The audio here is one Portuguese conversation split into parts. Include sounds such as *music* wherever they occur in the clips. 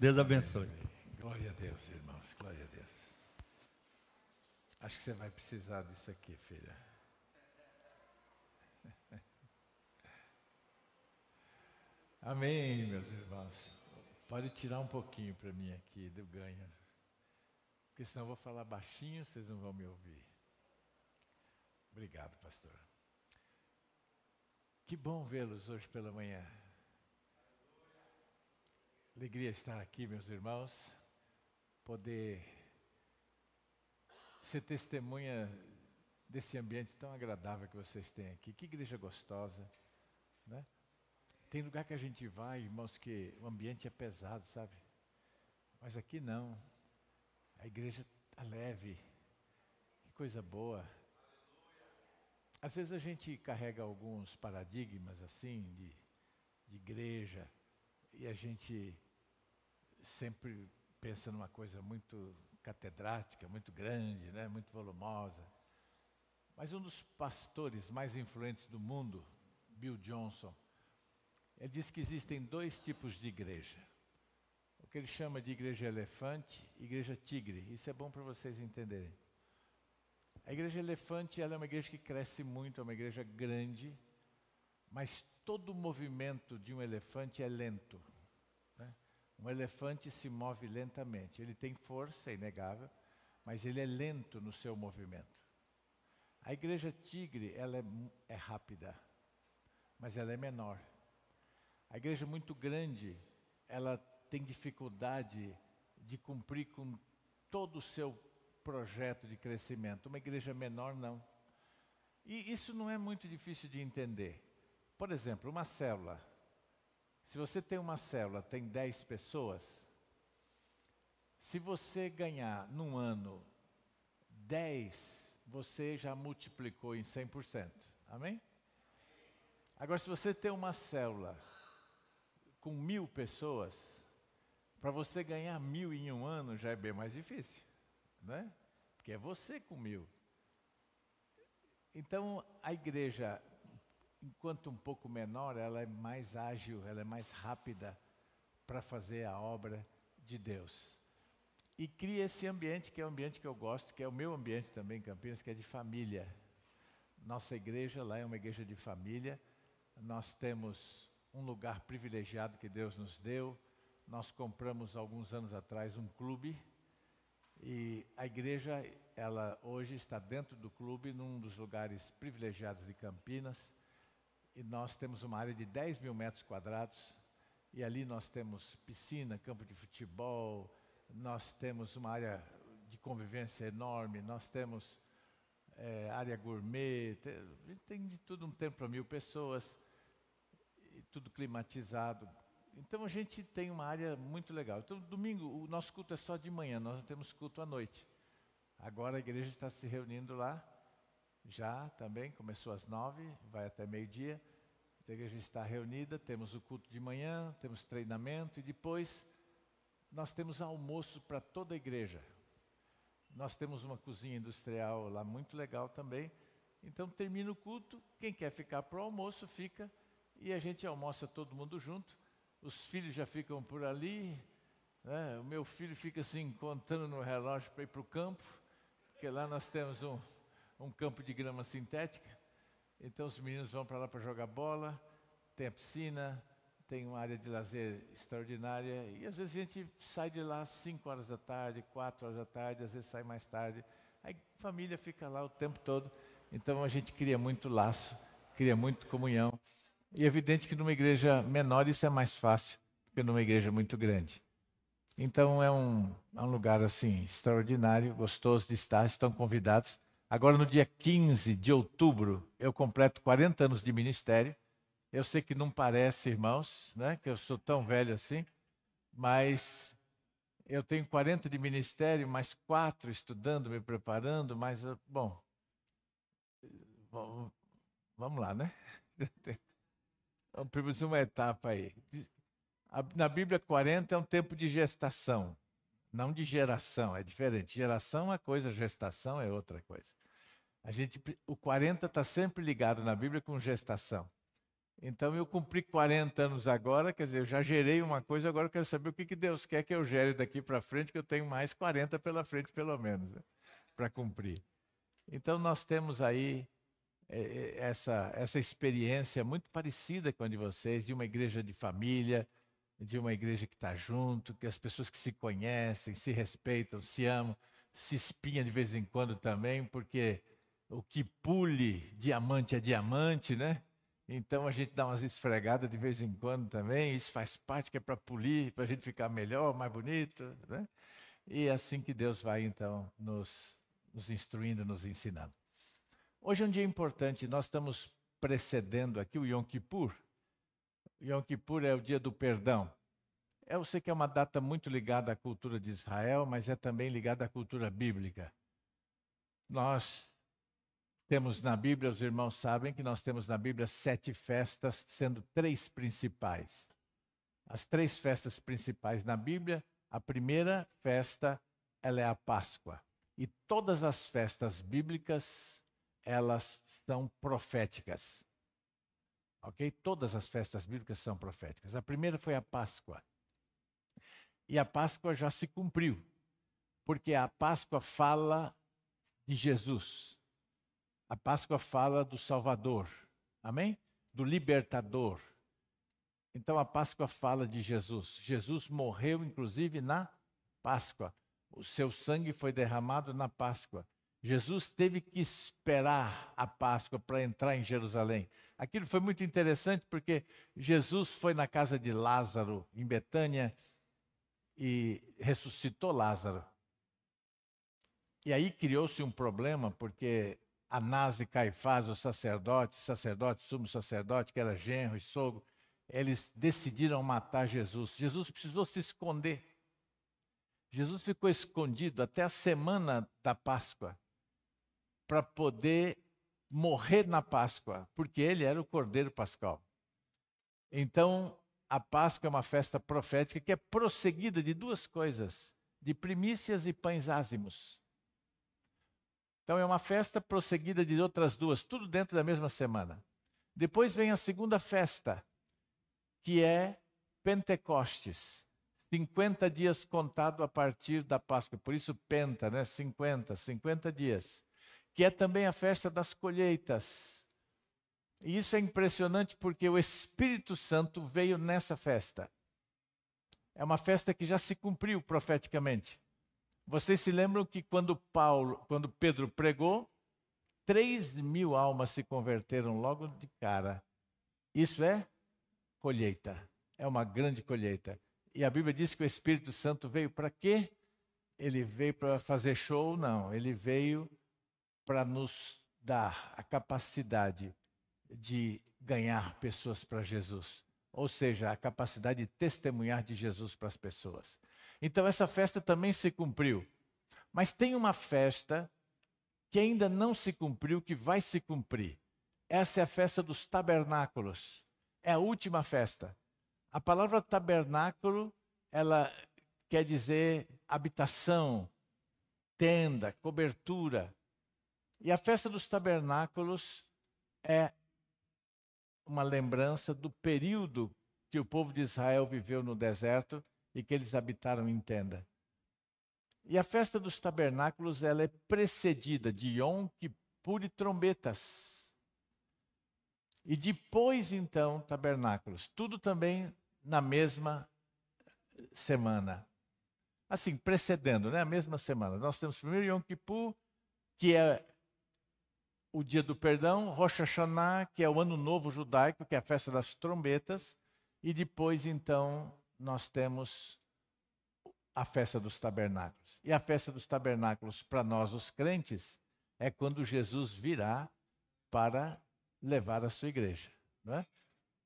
Deus abençoe. Glória a Deus, irmãos. Glória a Deus. Acho que você vai precisar disso aqui, filha. *laughs* Amém, meus irmãos. Pode tirar um pouquinho para mim aqui do ganho. Porque senão eu vou falar baixinho, vocês não vão me ouvir. Obrigado, pastor. Que bom vê-los hoje pela manhã. Alegria estar aqui, meus irmãos, poder ser testemunha desse ambiente tão agradável que vocês têm aqui. Que igreja gostosa, né? Tem lugar que a gente vai, irmãos, que o ambiente é pesado, sabe? Mas aqui não. A igreja está leve. Que coisa boa. Às vezes a gente carrega alguns paradigmas assim de, de igreja e a gente sempre pensa numa coisa muito catedrática, muito grande, né, muito volumosa. Mas um dos pastores mais influentes do mundo, Bill Johnson, ele diz que existem dois tipos de igreja. O que ele chama de igreja elefante igreja tigre. Isso é bom para vocês entenderem. A igreja elefante ela é uma igreja que cresce muito, é uma igreja grande, mas todo o movimento de um elefante é lento. Um elefante se move lentamente. Ele tem força, é inegável, mas ele é lento no seu movimento. A igreja tigre ela é, é rápida, mas ela é menor. A igreja muito grande, ela tem dificuldade de cumprir com todo o seu projeto de crescimento. Uma igreja menor, não. E isso não é muito difícil de entender. Por exemplo, uma célula. Se você tem uma célula, tem 10 pessoas, se você ganhar num ano 10, você já multiplicou em 100%. Amém? Agora, se você tem uma célula com mil pessoas, para você ganhar mil em um ano já é bem mais difícil né? Porque é você com mil. Então, a igreja, enquanto um pouco menor, ela é mais ágil, ela é mais rápida para fazer a obra de Deus. E cria esse ambiente, que é o ambiente que eu gosto, que é o meu ambiente também em Campinas, que é de família. Nossa igreja lá é uma igreja de família. Nós temos um lugar privilegiado que Deus nos deu. Nós compramos alguns anos atrás um clube e a igreja, ela hoje está dentro do clube, num dos lugares privilegiados de Campinas. E nós temos uma área de 10 mil metros quadrados. E ali nós temos piscina, campo de futebol, nós temos uma área de convivência enorme, nós temos é, área gourmet, tem, tem de tudo um tempo para mil pessoas, tudo climatizado, então a gente tem uma área muito legal. Então, domingo, o nosso culto é só de manhã, nós não temos culto à noite. Agora a igreja está se reunindo lá, já também, começou às nove, vai até meio-dia. A igreja está reunida, temos o culto de manhã, temos treinamento e depois nós temos almoço para toda a igreja. Nós temos uma cozinha industrial lá muito legal também. Então termina o culto, quem quer ficar para o almoço fica e a gente almoça todo mundo junto os filhos já ficam por ali. Né? O meu filho fica assim, contando no relógio para ir para o campo, porque lá nós temos um, um campo de grama sintética. Então os meninos vão para lá para jogar bola, tem a piscina, tem uma área de lazer extraordinária. E às vezes a gente sai de lá às 5 horas da tarde, 4 horas da tarde, às vezes sai mais tarde. Aí a família fica lá o tempo todo. Então a gente cria muito laço, cria muito comunhão. E é evidente que numa igreja menor isso é mais fácil do que numa igreja muito grande. Então é um, é um lugar assim extraordinário, gostoso de estar, estão convidados. Agora no dia 15 de outubro eu completo 40 anos de ministério. Eu sei que não parece, irmãos, né, que eu sou tão velho assim, mas eu tenho 40 de ministério, mais quatro estudando, me preparando, mas bom, vamos lá, né? *laughs* Vamos uma etapa aí. Na Bíblia, 40 é um tempo de gestação, não de geração, é diferente. Geração é uma coisa, gestação é outra coisa. A gente, o 40 está sempre ligado na Bíblia com gestação. Então eu cumpri 40 anos agora, quer dizer, eu já gerei uma coisa, agora eu quero saber o que, que Deus quer que eu gere daqui para frente, que eu tenho mais 40 pela frente, pelo menos, né, para cumprir. Então nós temos aí é, essa, essa experiência muito parecida com a de vocês, de uma igreja de família, de uma igreja que está junto, que as pessoas que se conhecem, se respeitam, se amam, se espinha de vez em quando também, porque o que pule diamante é diamante, né? Então a gente dá umas esfregadas de vez em quando também, isso faz parte que é para polir, para a gente ficar melhor, mais bonito, né? E é assim que Deus vai então nos, nos instruindo, nos ensinando. Hoje é um dia importante, nós estamos precedendo aqui o Yom Kippur. Yom Kippur é o dia do perdão. Eu sei que é uma data muito ligada à cultura de Israel, mas é também ligada à cultura bíblica. Nós temos na Bíblia, os irmãos sabem que nós temos na Bíblia sete festas, sendo três principais. As três festas principais na Bíblia, a primeira festa, ela é a Páscoa. E todas as festas bíblicas, elas são proféticas. Ok? Todas as festas bíblicas são proféticas. A primeira foi a Páscoa. E a Páscoa já se cumpriu, porque a Páscoa fala de Jesus. A Páscoa fala do Salvador, amém? Do libertador. Então a Páscoa fala de Jesus. Jesus morreu, inclusive, na Páscoa. O seu sangue foi derramado na Páscoa. Jesus teve que esperar a Páscoa para entrar em Jerusalém. Aquilo foi muito interessante porque Jesus foi na casa de Lázaro, em Betânia, e ressuscitou Lázaro. E aí criou-se um problema, porque Anás e Caifás, os sacerdotes, sacerdote, sumo sacerdote, que era genro e sogro, eles decidiram matar Jesus. Jesus precisou se esconder. Jesus ficou escondido até a semana da Páscoa para poder morrer na Páscoa, porque ele era o Cordeiro Pascal. Então, a Páscoa é uma festa profética que é prosseguida de duas coisas: de primícias e pães ázimos. Então é uma festa prosseguida de outras duas, tudo dentro da mesma semana. Depois vem a segunda festa, que é Pentecostes. 50 dias contado a partir da Páscoa, por isso penta, né? 50, 50 dias. Que é também a festa das colheitas. E isso é impressionante porque o Espírito Santo veio nessa festa. É uma festa que já se cumpriu profeticamente. Vocês se lembram que quando Paulo, quando Pedro pregou, 3 mil almas se converteram logo de cara. Isso é colheita. É uma grande colheita. E a Bíblia diz que o Espírito Santo veio para quê? Ele veio para fazer show? Não. Ele veio para nos dar a capacidade de ganhar pessoas para Jesus. Ou seja, a capacidade de testemunhar de Jesus para as pessoas. Então essa festa também se cumpriu. Mas tem uma festa que ainda não se cumpriu, que vai se cumprir. Essa é a festa dos tabernáculos. É a última festa. A palavra tabernáculo, ela quer dizer habitação, tenda, cobertura. E a festa dos tabernáculos é uma lembrança do período que o povo de Israel viveu no deserto e que eles habitaram em tenda. E a festa dos tabernáculos ela é precedida de Yom Kippur e trombetas. E depois, então, tabernáculos. Tudo também na mesma semana. Assim, precedendo, né? A mesma semana. Nós temos primeiro Yom Kippur, que é o dia do perdão, Rosh Hashanah, que é o ano novo judaico, que é a festa das trombetas, e depois, então, nós temos a festa dos tabernáculos. E a festa dos tabernáculos, para nós, os crentes, é quando Jesus virá para levar a sua igreja. Não é?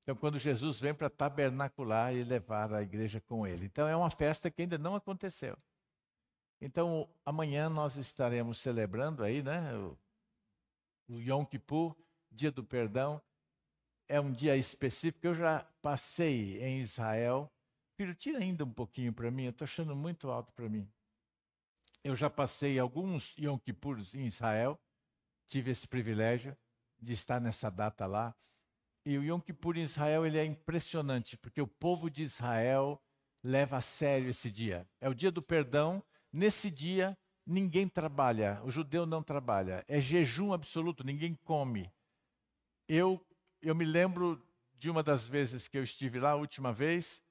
Então, quando Jesus vem para tabernacular e levar a igreja com ele. Então, é uma festa que ainda não aconteceu. Então, amanhã nós estaremos celebrando aí, né? O, o Yom Kippur, dia do perdão. É um dia específico. Eu já passei em Israel Filho, tira ainda um pouquinho para mim, eu estou achando muito alto para mim. Eu já passei alguns Yom Kippurs em Israel, tive esse privilégio de estar nessa data lá. E o Yom Kippur em Israel ele é impressionante, porque o povo de Israel leva a sério esse dia. É o dia do perdão. Nesse dia, ninguém trabalha, o judeu não trabalha. É jejum absoluto, ninguém come. Eu, eu me lembro de uma das vezes que eu estive lá, a última vez,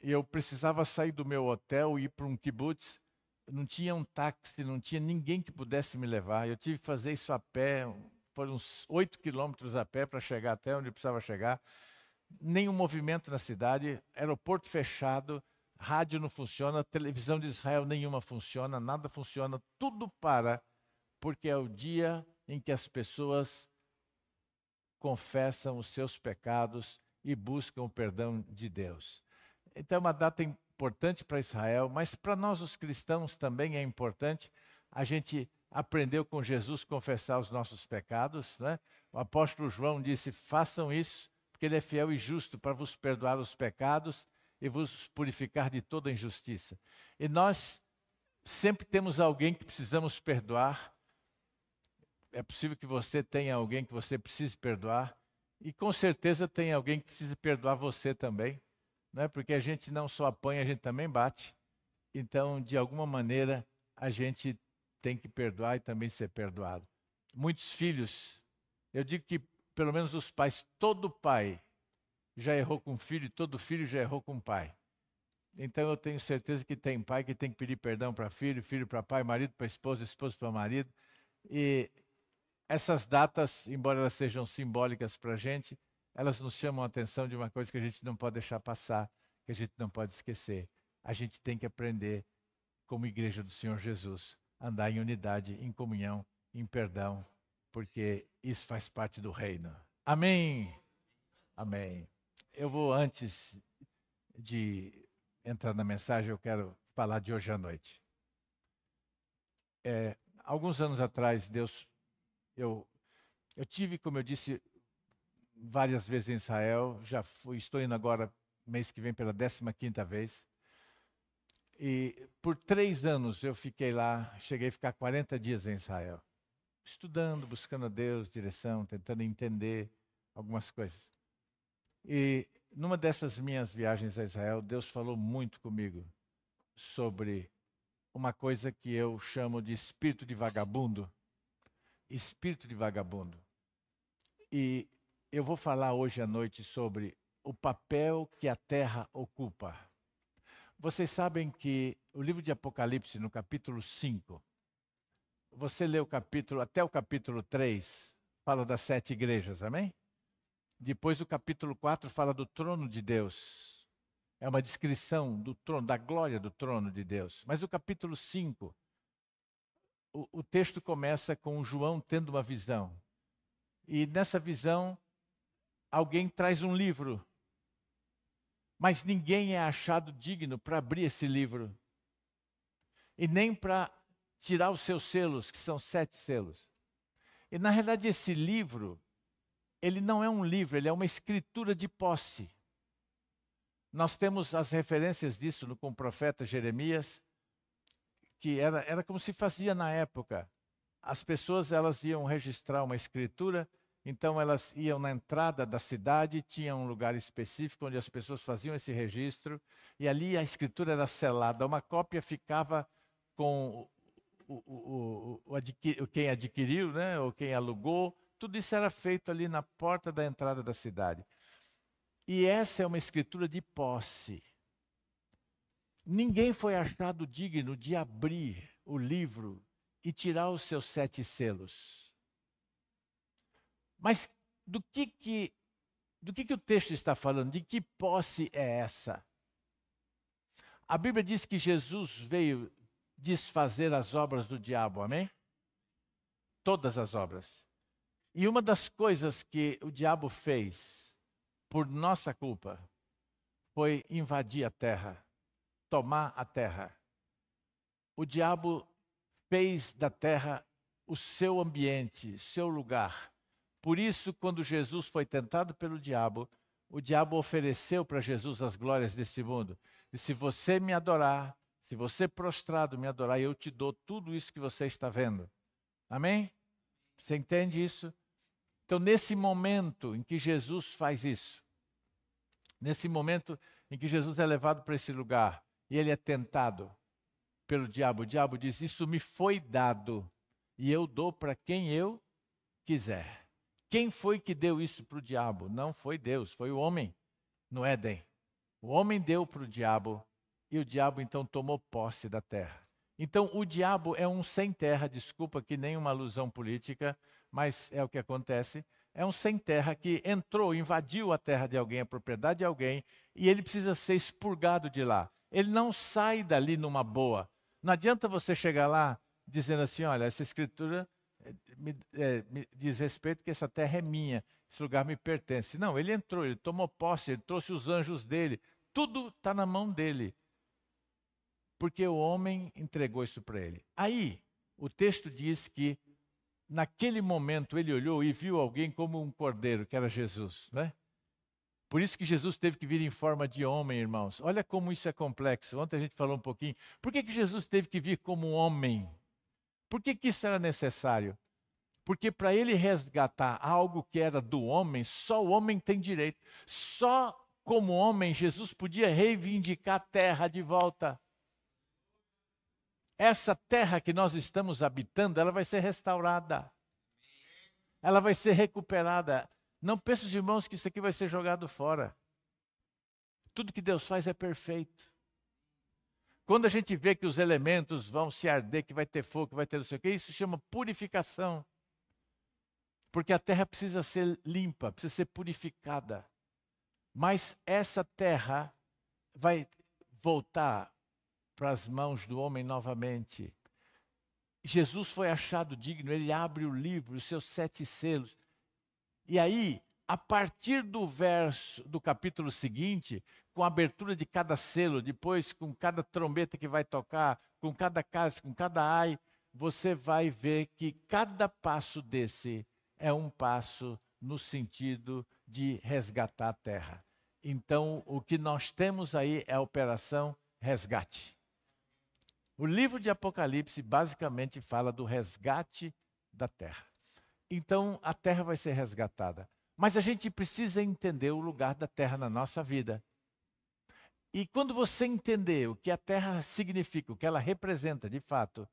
eu precisava sair do meu hotel e ir para um kibbutz. Não tinha um táxi, não tinha ninguém que pudesse me levar. Eu tive que fazer isso a pé, foram uns oito quilômetros a pé para chegar até onde precisava chegar. Nenhum movimento na cidade, aeroporto fechado, rádio não funciona, televisão de Israel nenhuma funciona, nada funciona, tudo para, porque é o dia em que as pessoas confessam os seus pecados e buscam o perdão de Deus. Então é uma data importante para Israel, mas para nós os cristãos também é importante a gente aprendeu com Jesus confessar os nossos pecados. Né? O apóstolo João disse: façam isso, porque ele é fiel e justo para vos perdoar os pecados e vos purificar de toda injustiça. E nós sempre temos alguém que precisamos perdoar. É possível que você tenha alguém que você precise perdoar. E com certeza tem alguém que precisa perdoar você também. Né? Porque a gente não só apanha, a gente também bate. Então, de alguma maneira, a gente tem que perdoar e também ser perdoado. Muitos filhos, eu digo que pelo menos os pais, todo pai já errou com o filho, todo filho já errou com o pai. Então eu tenho certeza que tem pai que tem que pedir perdão para filho, filho para pai, marido para esposa, esposa para marido. E essas datas, embora elas sejam simbólicas para a gente, elas nos chamam a atenção de uma coisa que a gente não pode deixar passar, que a gente não pode esquecer. A gente tem que aprender, como igreja do Senhor Jesus, andar em unidade, em comunhão, em perdão, porque isso faz parte do reino. Amém. Amém. Eu vou antes de entrar na mensagem, eu quero falar de hoje à noite. É, alguns anos atrás, Deus, eu, eu tive, como eu disse, várias vezes em Israel. Já fui, estou indo agora mês que vem pela 15 quinta vez. E por três anos eu fiquei lá, cheguei a ficar 40 dias em Israel, estudando, buscando a Deus, direção, tentando entender algumas coisas. E numa dessas minhas viagens a Israel, Deus falou muito comigo sobre uma coisa que eu chamo de espírito de vagabundo. Espírito de vagabundo. E eu vou falar hoje à noite sobre o papel que a terra ocupa. Vocês sabem que o livro de Apocalipse, no capítulo 5, você lê o capítulo, até o capítulo 3, fala das sete igrejas, amém? Depois o capítulo 4 fala do trono de Deus. É uma descrição do trono, da glória do trono de Deus. Mas o capítulo 5, o, o texto começa com João tendo uma visão. E nessa visão, alguém traz um livro mas ninguém é achado digno para abrir esse livro e nem para tirar os seus selos, que são sete selos. E na realidade esse livro, ele não é um livro, ele é uma escritura de posse. Nós temos as referências disso no, com o profeta Jeremias, que era, era como se fazia na época. As pessoas elas iam registrar uma escritura então elas iam na entrada da cidade, tinha um lugar específico onde as pessoas faziam esse registro, e ali a escritura era selada. Uma cópia ficava com o, o, o, quem adquiriu, né, ou quem alugou. Tudo isso era feito ali na porta da entrada da cidade. E essa é uma escritura de posse. Ninguém foi achado digno de abrir o livro e tirar os seus sete selos. Mas do que que do que que o texto está falando? De que posse é essa? A Bíblia diz que Jesus veio desfazer as obras do diabo, amém? Todas as obras. E uma das coisas que o diabo fez por nossa culpa foi invadir a terra, tomar a terra. O diabo fez da terra o seu ambiente, seu lugar. Por isso, quando Jesus foi tentado pelo diabo, o diabo ofereceu para Jesus as glórias desse mundo. E se você me adorar, se você prostrado me adorar, eu te dou tudo isso que você está vendo. Amém? Você entende isso? Então, nesse momento em que Jesus faz isso, nesse momento em que Jesus é levado para esse lugar e ele é tentado pelo diabo, o diabo diz: Isso me foi dado e eu dou para quem eu quiser. Quem foi que deu isso para o diabo? Não foi Deus, foi o homem no Éden. O homem deu para o diabo e o diabo então tomou posse da terra. Então o diabo é um sem terra, desculpa que nem uma alusão política, mas é o que acontece. É um sem terra que entrou, invadiu a terra de alguém, a propriedade de alguém, e ele precisa ser expurgado de lá. Ele não sai dali numa boa. Não adianta você chegar lá dizendo assim: olha, essa escritura me, é, me diz respeito que essa terra é minha, esse lugar me pertence. Não, ele entrou, ele tomou posse, ele trouxe os anjos dele, tudo está na mão dele. Porque o homem entregou isso para ele. Aí, o texto diz que naquele momento ele olhou e viu alguém como um cordeiro, que era Jesus, né? Por isso que Jesus teve que vir em forma de homem, irmãos. Olha como isso é complexo. Ontem a gente falou um pouquinho. Por que, que Jesus teve que vir como homem? Por que, que isso era necessário? Porque para ele resgatar algo que era do homem, só o homem tem direito. Só como homem, Jesus podia reivindicar a terra de volta. Essa terra que nós estamos habitando, ela vai ser restaurada. Ela vai ser recuperada. Não pense, irmãos, que isso aqui vai ser jogado fora. Tudo que Deus faz é perfeito. Quando a gente vê que os elementos vão se arder, que vai ter fogo, que vai ter não sei o quê, isso chama purificação. Porque a terra precisa ser limpa, precisa ser purificada. Mas essa terra vai voltar para as mãos do homem novamente. Jesus foi achado digno, ele abre o livro, os seus sete selos. E aí, a partir do verso do capítulo seguinte, com a abertura de cada selo, depois com cada trombeta que vai tocar, com cada casa, com cada ai, você vai ver que cada passo desse é um passo no sentido de resgatar a terra. Então, o que nós temos aí é a operação resgate. O livro de Apocalipse basicamente fala do resgate da terra. Então a terra vai ser resgatada. Mas a gente precisa entender o lugar da terra na nossa vida. E quando você entender o que a terra significa, o que ela representa de fato,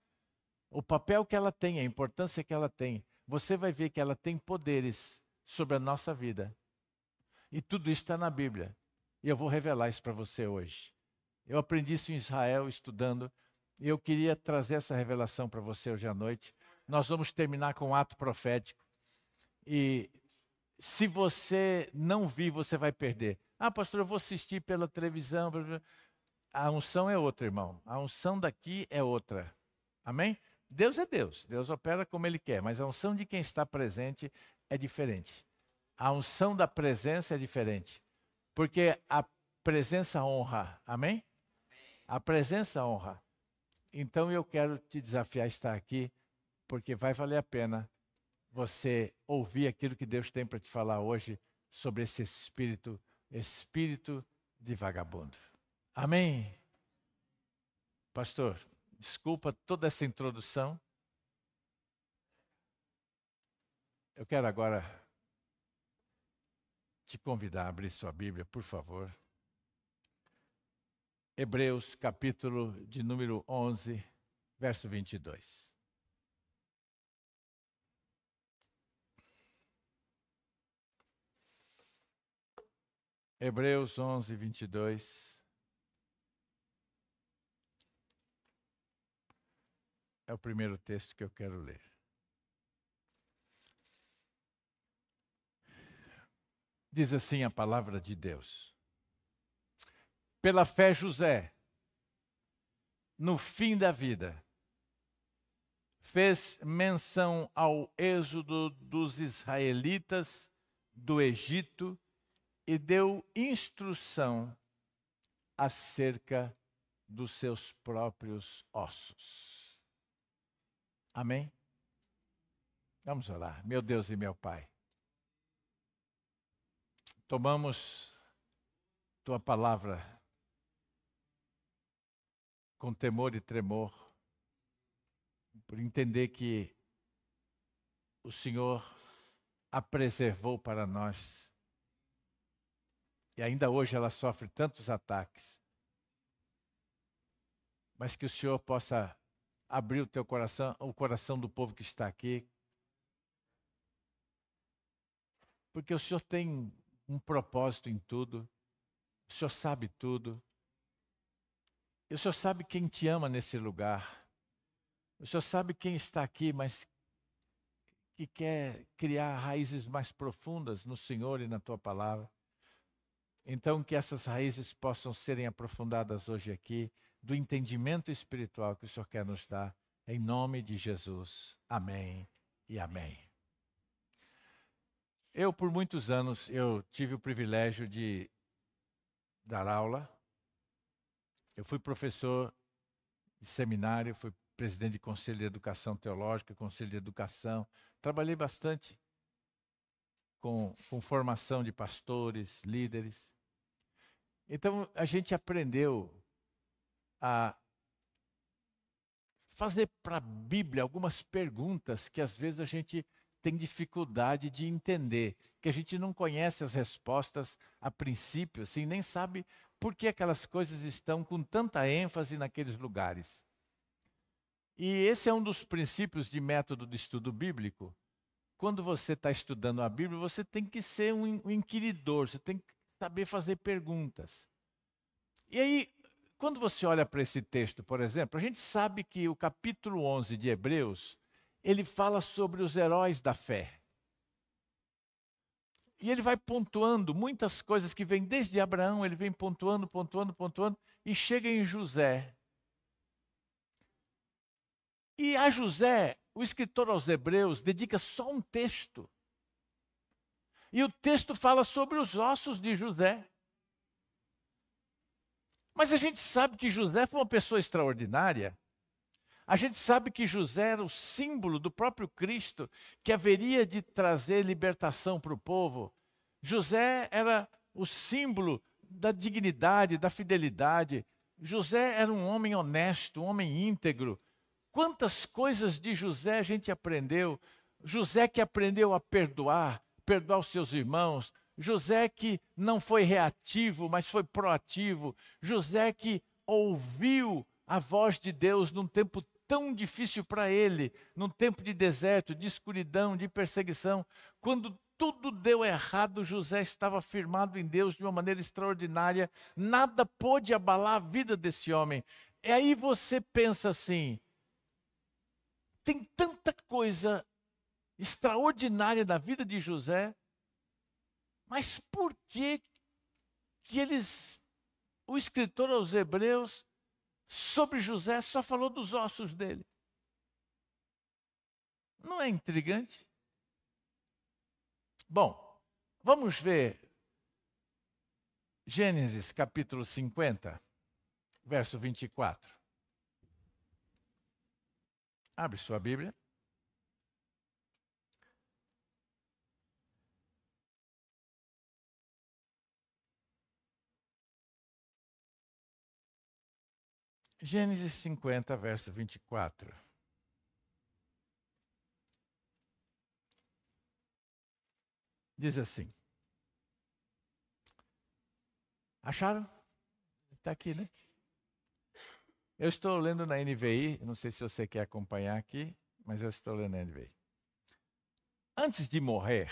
o papel que ela tem, a importância que ela tem, você vai ver que ela tem poderes sobre a nossa vida. E tudo isso está na Bíblia. E eu vou revelar isso para você hoje. Eu aprendi isso em Israel estudando e eu queria trazer essa revelação para você hoje à noite. Nós vamos terminar com um ato profético. E se você não vir, você vai perder. Ah, pastor, eu vou assistir pela televisão. A unção é outra, irmão. A unção daqui é outra. Amém? Deus é Deus. Deus opera como Ele quer. Mas a unção de quem está presente é diferente. A unção da presença é diferente. Porque a presença honra. Amém? A presença honra. Então eu quero te desafiar a estar aqui, porque vai valer a pena você ouvir aquilo que Deus tem para te falar hoje sobre esse espírito, espírito de vagabundo. Amém? Pastor, desculpa toda essa introdução. Eu quero agora te convidar a abrir sua Bíblia, por favor. Hebreus, capítulo de número 11, verso 22. Hebreus 11, 22. É o primeiro texto que eu quero ler. Diz assim a palavra de Deus. Pela fé, José, no fim da vida, fez menção ao êxodo dos israelitas do Egito e deu instrução acerca dos seus próprios ossos. Amém? Vamos orar. Meu Deus e meu Pai, tomamos tua palavra com temor e tremor, por entender que o Senhor a preservou para nós. E ainda hoje ela sofre tantos ataques. Mas que o Senhor possa abrir o teu coração, o coração do povo que está aqui. Porque o Senhor tem um propósito em tudo. O Senhor sabe tudo. E o Senhor sabe quem te ama nesse lugar. O Senhor sabe quem está aqui, mas que quer criar raízes mais profundas no Senhor e na tua palavra. Então, que essas raízes possam serem aprofundadas hoje aqui, do entendimento espiritual que o Senhor quer nos dar, em nome de Jesus. Amém e amém. Eu, por muitos anos, eu tive o privilégio de dar aula. Eu fui professor de seminário, fui presidente de Conselho de Educação Teológica, Conselho de Educação. Trabalhei bastante com, com formação de pastores, líderes. Então, a gente aprendeu a fazer para a Bíblia algumas perguntas que às vezes a gente tem dificuldade de entender, que a gente não conhece as respostas a princípio, assim, nem sabe por que aquelas coisas estão com tanta ênfase naqueles lugares. E esse é um dos princípios de método de estudo bíblico. Quando você está estudando a Bíblia, você tem que ser um inquiridor, você tem que saber fazer perguntas. E aí, quando você olha para esse texto, por exemplo, a gente sabe que o capítulo 11 de Hebreus, ele fala sobre os heróis da fé. E ele vai pontuando muitas coisas que vêm desde Abraão, ele vem pontuando, pontuando, pontuando, e chega em José. E a José, o escritor aos Hebreus, dedica só um texto. E o texto fala sobre os ossos de José. Mas a gente sabe que José foi uma pessoa extraordinária. A gente sabe que José era o símbolo do próprio Cristo que haveria de trazer libertação para o povo. José era o símbolo da dignidade, da fidelidade. José era um homem honesto, um homem íntegro, Quantas coisas de José a gente aprendeu? José que aprendeu a perdoar, perdoar os seus irmãos. José que não foi reativo, mas foi proativo. José que ouviu a voz de Deus num tempo tão difícil para ele, num tempo de deserto, de escuridão, de perseguição. Quando tudo deu errado, José estava firmado em Deus de uma maneira extraordinária. Nada pôde abalar a vida desse homem. E aí você pensa assim: tem tanta coisa extraordinária na vida de José, mas por que que eles, o escritor aos Hebreus, sobre José só falou dos ossos dele? Não é intrigante? Bom, vamos ver Gênesis capítulo 50, verso 24. Abre sua Bíblia. Gênesis 50, verso 24. Diz assim. Acharam? Está aqui, né? Eu estou lendo na NVI, não sei se você quer acompanhar aqui, mas eu estou lendo na NVI. Antes de morrer,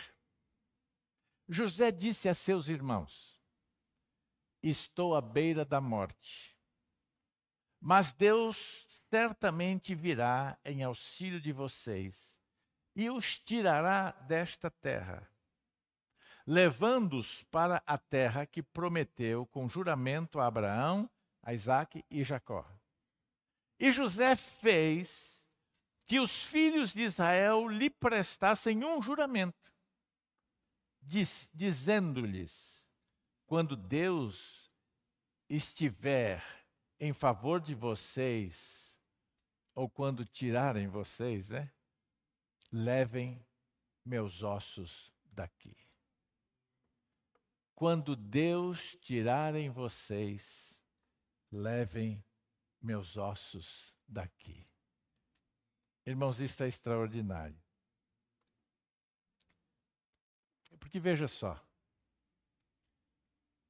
José disse a seus irmãos: Estou à beira da morte, mas Deus certamente virá em auxílio de vocês e os tirará desta terra, levando-os para a terra que prometeu com juramento a Abraão, a Isaque e Jacó. E José fez que os filhos de Israel lhe prestassem um juramento, diz, dizendo-lhes: quando Deus estiver em favor de vocês, ou quando tirarem vocês, né? Levem meus ossos daqui. Quando Deus tirarem vocês, levem meus ossos daqui. Irmãos, isso é extraordinário. Porque veja só,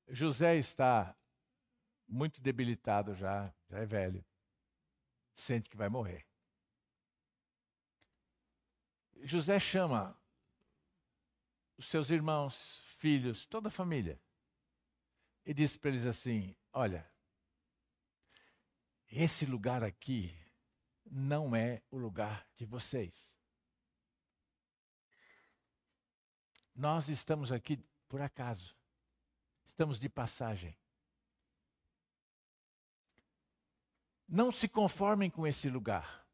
José está muito debilitado já, já é velho, sente que vai morrer. José chama os seus irmãos, filhos, toda a família, e diz para eles assim: Olha, esse lugar aqui não é o lugar de vocês. Nós estamos aqui por acaso, estamos de passagem. Não se conformem com esse lugar.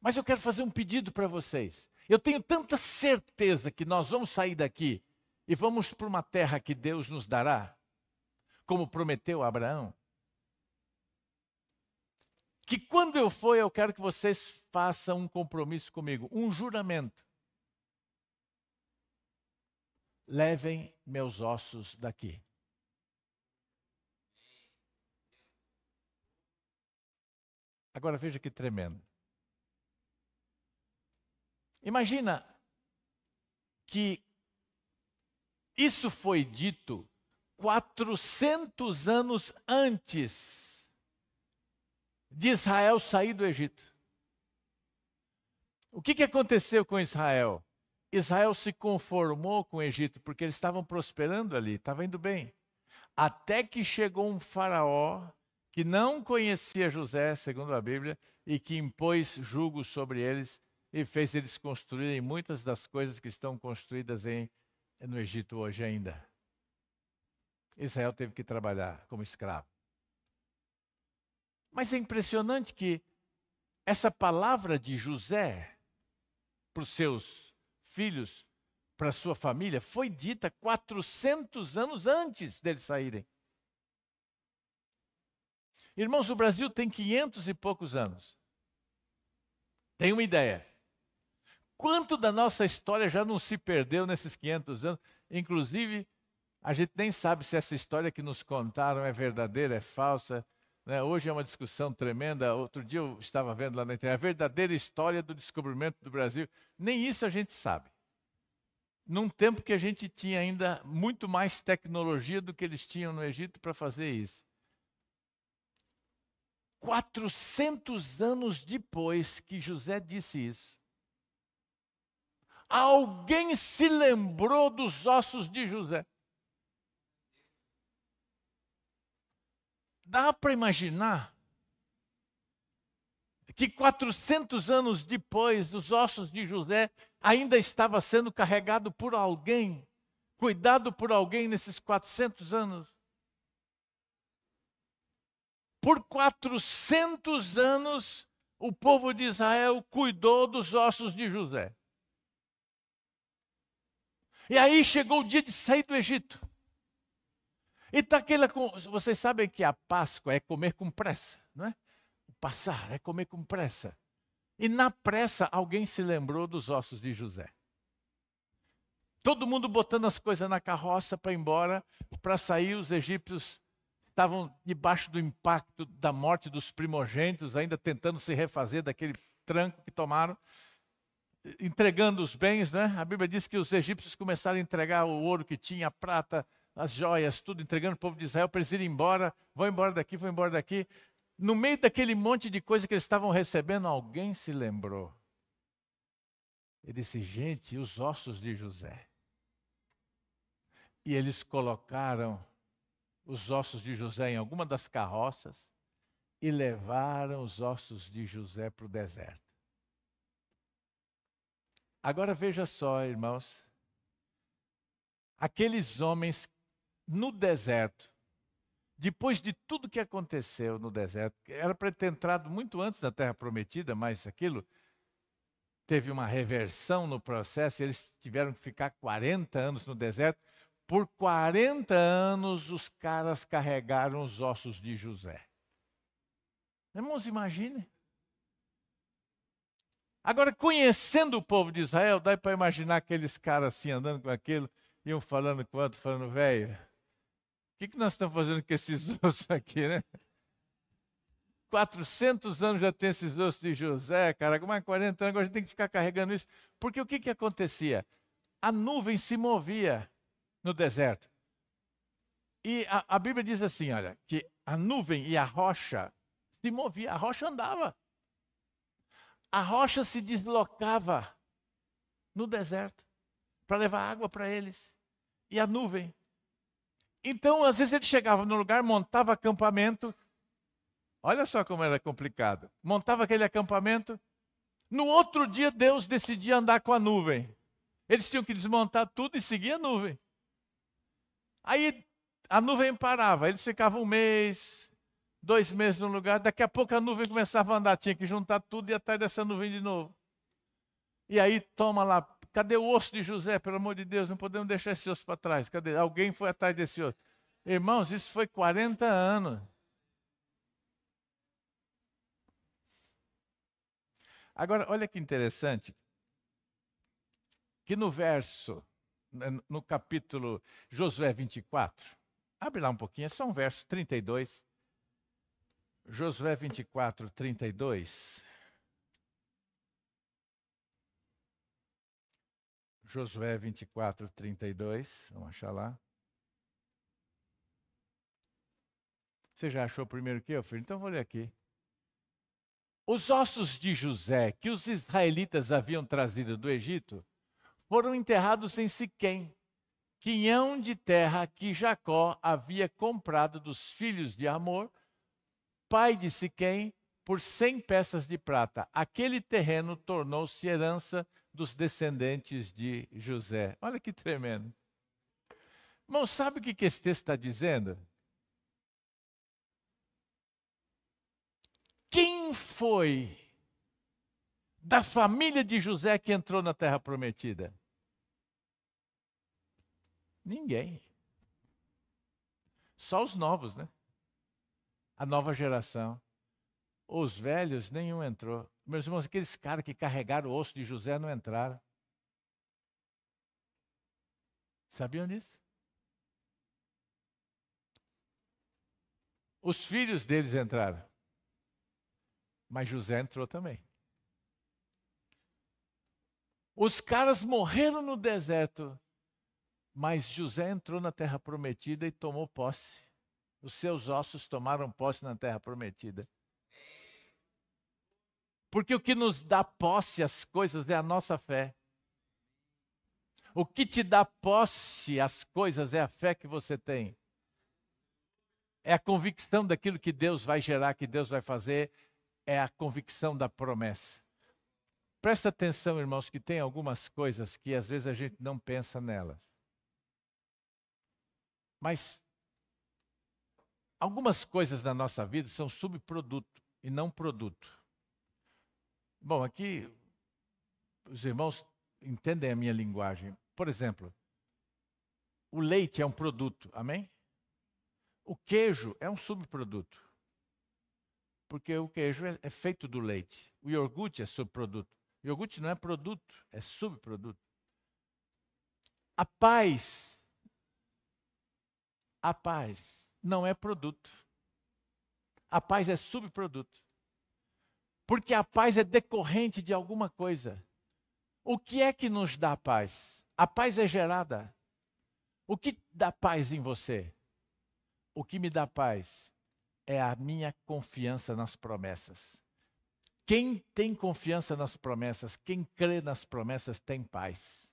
Mas eu quero fazer um pedido para vocês. Eu tenho tanta certeza que nós vamos sair daqui e vamos para uma terra que Deus nos dará, como prometeu a Abraão. Que quando eu for, eu quero que vocês façam um compromisso comigo, um juramento. Levem meus ossos daqui. Agora veja que tremendo. Imagina que isso foi dito 400 anos antes de Israel sair do Egito. O que, que aconteceu com Israel? Israel se conformou com o Egito porque eles estavam prosperando ali, estava indo bem. Até que chegou um faraó que não conhecia José, segundo a Bíblia, e que impôs jugo sobre eles e fez eles construírem muitas das coisas que estão construídas em no Egito hoje ainda. Israel teve que trabalhar como escravo. Mas é impressionante que essa palavra de José para os seus filhos, para a sua família, foi dita 400 anos antes deles saírem. Irmãos, o Brasil tem 500 e poucos anos. Tem uma ideia. Quanto da nossa história já não se perdeu nesses 500 anos? Inclusive, a gente nem sabe se essa história que nos contaram é verdadeira, é falsa. Né? Hoje é uma discussão tremenda. Outro dia eu estava vendo lá na internet a verdadeira história do descobrimento do Brasil. Nem isso a gente sabe. Num tempo que a gente tinha ainda muito mais tecnologia do que eles tinham no Egito para fazer isso. 400 anos depois que José disse isso, alguém se lembrou dos ossos de José. Dá para imaginar que 400 anos depois, os ossos de José ainda estava sendo carregado por alguém, cuidado por alguém nesses 400 anos. Por 400 anos, o povo de Israel cuidou dos ossos de José. E aí chegou o dia de sair do Egito. E tá aquela. Vocês sabem que a Páscoa é comer com pressa, não é? Passar é comer com pressa. E na pressa, alguém se lembrou dos ossos de José. Todo mundo botando as coisas na carroça para ir embora, para sair, os egípcios estavam debaixo do impacto da morte dos primogênitos, ainda tentando se refazer daquele tranco que tomaram entregando os bens, né? A Bíblia diz que os egípcios começaram a entregar o ouro que tinha, a prata, as joias, tudo, entregando o povo de Israel para eles irem embora, vão embora daqui, vão embora daqui. No meio daquele monte de coisa que eles estavam recebendo, alguém se lembrou. Ele disse: Gente, os ossos de José. E eles colocaram os ossos de José em alguma das carroças e levaram os ossos de José para o deserto. Agora veja só, irmãos. Aqueles homens no deserto, depois de tudo que aconteceu no deserto, era para ter entrado muito antes da terra prometida, mas aquilo teve uma reversão no processo, eles tiveram que ficar 40 anos no deserto. Por 40 anos, os caras carregaram os ossos de José. Irmãos, imagine. Agora, conhecendo o povo de Israel, dá para imaginar aqueles caras assim, andando com aquilo, iam falando com o outro, falando, velho, o que, que nós estamos fazendo com esses *laughs* ossos aqui, né? 400 anos já tem esses ossos de José, cara, mais 40 anos, agora a gente tem que ficar carregando isso. Porque o que, que acontecia? A nuvem se movia no deserto. E a, a Bíblia diz assim: olha, que a nuvem e a rocha se movia, a rocha andava. A rocha se deslocava no deserto para levar água para eles. E a nuvem. Então, às vezes ele chegava no lugar, montava acampamento. Olha só como era complicado. Montava aquele acampamento. No outro dia, Deus decidia andar com a nuvem. Eles tinham que desmontar tudo e seguir a nuvem. Aí a nuvem parava, eles ficavam um mês, dois meses no lugar, daqui a pouco a nuvem começava a andar, tinha que juntar tudo e atrás dessa nuvem de novo. E aí toma lá, cadê o osso de José? Pelo amor de Deus, não podemos deixar esse osso para trás. Cadê? Alguém foi atrás desse osso. Irmãos, isso foi 40 anos. Agora, olha que interessante, que no verso, no capítulo Josué 24, abre lá um pouquinho, é só um verso 32. Josué 24, 32. Josué 24, 32. Vamos achar lá. Você já achou primeiro que eu, filho? Então vou ler aqui. Os ossos de José, que os israelitas haviam trazido do Egito, foram enterrados em Siquém, quinhão de terra que Jacó havia comprado dos filhos de Amor, pai de Siquém, por cem peças de prata. Aquele terreno tornou-se herança dos descendentes de José. Olha que tremendo. Irmão, sabe o que esse texto está dizendo? Quem foi da família de José que entrou na terra prometida? Ninguém. Só os novos, né? A nova geração. Os velhos, nenhum entrou. Meus irmãos, aqueles caras que carregaram o osso de José não entraram. Sabiam disso? Os filhos deles entraram. Mas José entrou também. Os caras morreram no deserto, mas José entrou na terra prometida e tomou posse. Os seus ossos tomaram posse na terra prometida. Porque o que nos dá posse às coisas é a nossa fé. O que te dá posse às coisas é a fé que você tem. É a convicção daquilo que Deus vai gerar, que Deus vai fazer, é a convicção da promessa. Presta atenção, irmãos, que tem algumas coisas que às vezes a gente não pensa nelas. Mas algumas coisas da nossa vida são subproduto e não produto. Bom, aqui os irmãos entendem a minha linguagem. Por exemplo, o leite é um produto, amém? O queijo é um subproduto. Porque o queijo é, é feito do leite. O iogurte é subproduto. Iogurte não é produto, é subproduto. A paz, a paz não é produto. A paz é subproduto. Porque a paz é decorrente de alguma coisa. O que é que nos dá paz? A paz é gerada. O que dá paz em você? O que me dá paz é a minha confiança nas promessas. Quem tem confiança nas promessas, quem crê nas promessas, tem paz.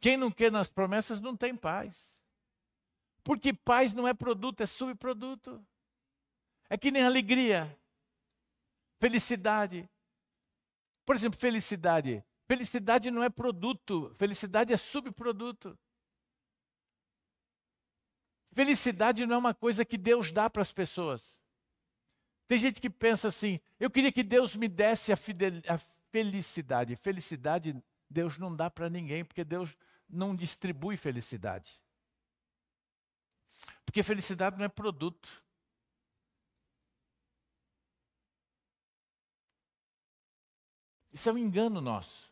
Quem não crê nas promessas não tem paz. Porque paz não é produto, é subproduto. É que nem alegria. Felicidade. Por exemplo, felicidade. Felicidade não é produto, felicidade é subproduto. Felicidade não é uma coisa que Deus dá para as pessoas. Tem gente que pensa assim: eu queria que Deus me desse a, a felicidade. Felicidade Deus não dá para ninguém, porque Deus não distribui felicidade. Porque felicidade não é produto. Isso é um engano nosso.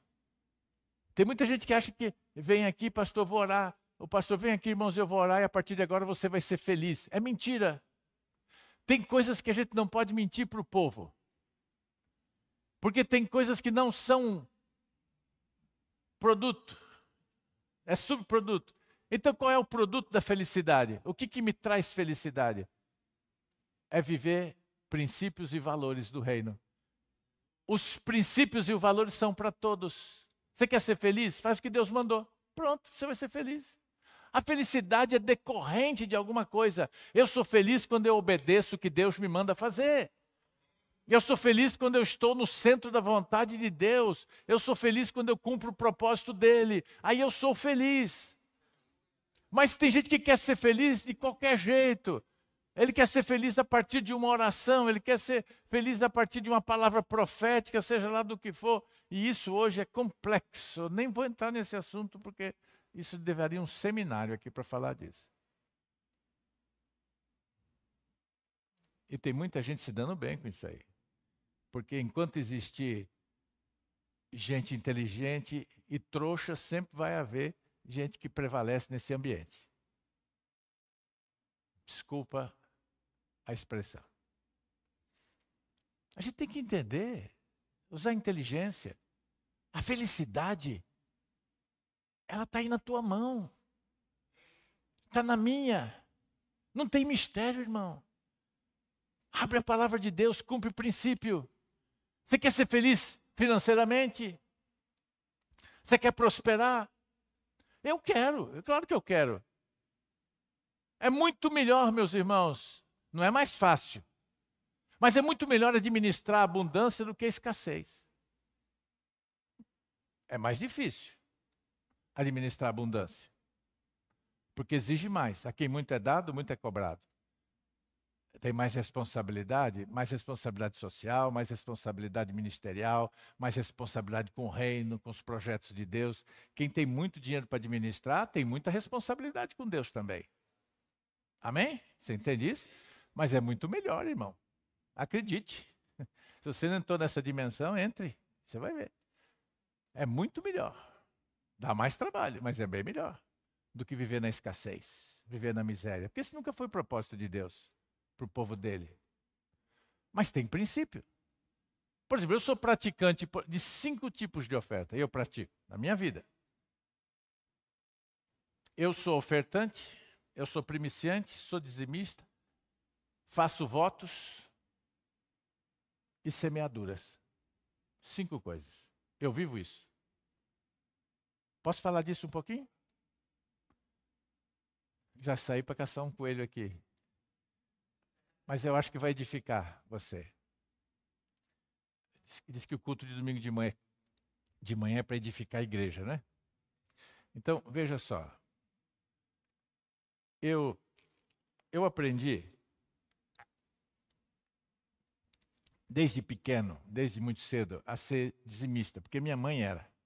Tem muita gente que acha que vem aqui, pastor, vou orar. O pastor vem aqui, irmãos, eu vou orar e a partir de agora você vai ser feliz. É mentira. Tem coisas que a gente não pode mentir para o povo. Porque tem coisas que não são produto, é subproduto. Então qual é o produto da felicidade? O que, que me traz felicidade? É viver princípios e valores do reino. Os princípios e os valores são para todos. Você quer ser feliz? Faz o que Deus mandou. Pronto, você vai ser feliz. A felicidade é decorrente de alguma coisa. Eu sou feliz quando eu obedeço o que Deus me manda fazer. Eu sou feliz quando eu estou no centro da vontade de Deus. Eu sou feliz quando eu cumpro o propósito dele. Aí eu sou feliz. Mas tem gente que quer ser feliz de qualquer jeito. Ele quer ser feliz a partir de uma oração, ele quer ser feliz a partir de uma palavra profética, seja lá do que for. E isso hoje é complexo. Nem vou entrar nesse assunto porque isso deveria um seminário aqui para falar disso. E tem muita gente se dando bem com isso aí. Porque enquanto existir gente inteligente e trouxa, sempre vai haver gente que prevalece nesse ambiente. Desculpa a expressão. A gente tem que entender, usar a inteligência. A felicidade ela está aí na tua mão. Está na minha. Não tem mistério, irmão. Abre a palavra de Deus, cumpre o princípio. Você quer ser feliz financeiramente? Você quer prosperar? Eu quero, é claro que eu quero. É muito melhor, meus irmãos. Não é mais fácil. Mas é muito melhor administrar a abundância do que a escassez. É mais difícil administrar abundância. Porque exige mais. A quem muito é dado, muito é cobrado. Tem mais responsabilidade, mais responsabilidade social, mais responsabilidade ministerial, mais responsabilidade com o reino, com os projetos de Deus. Quem tem muito dinheiro para administrar, tem muita responsabilidade com Deus também. Amém? Você entende isso? Mas é muito melhor, irmão. Acredite. *laughs* Se você não entrou nessa dimensão, entre. Você vai ver. É muito melhor. Dá mais trabalho, mas é bem melhor do que viver na escassez, viver na miséria. Porque esse nunca foi o propósito de Deus para o povo dele. Mas tem princípio. Por exemplo, eu sou praticante de cinco tipos de oferta. Eu pratico na minha vida. Eu sou ofertante, eu sou primiciante, sou dizimista, faço votos e semeaduras. Cinco coisas. Eu vivo isso. Posso falar disso um pouquinho? Já saí para caçar um coelho aqui. Mas eu acho que vai edificar você. Diz, que o culto de domingo de manhã, de manhã é para edificar a igreja, né? Então, veja só. Eu, eu aprendi, desde pequeno, desde muito cedo, a ser dizimista, porque minha mãe era.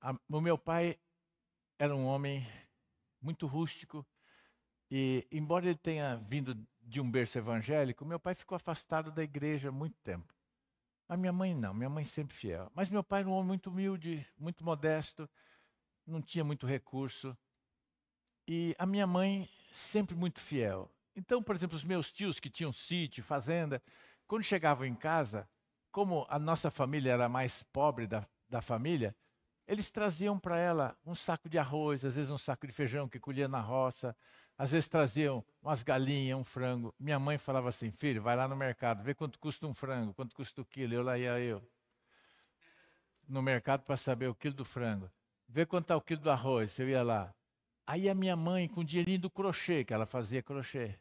A, o meu pai era um homem muito rústico e, embora ele tenha vindo de um berço evangélico, meu pai ficou afastado da igreja há muito tempo. A minha mãe não, minha mãe sempre fiel. Mas meu pai era um homem muito humilde, muito modesto, não tinha muito recurso. E a minha mãe sempre muito fiel. Então, por exemplo, os meus tios que tinham sítio, fazenda, quando chegavam em casa, como a nossa família era mais pobre da, da família, eles traziam para ela um saco de arroz, às vezes um saco de feijão que colhia na roça, às vezes traziam umas galinhas, um frango. Minha mãe falava assim: filho, vai lá no mercado, vê quanto custa um frango, quanto custa o quilo. Eu lá ia eu no mercado para saber o quilo do frango. Vê quanto está o quilo do arroz. Eu ia lá. Aí a minha mãe, com o dinheirinho do crochê, que ela fazia crochê,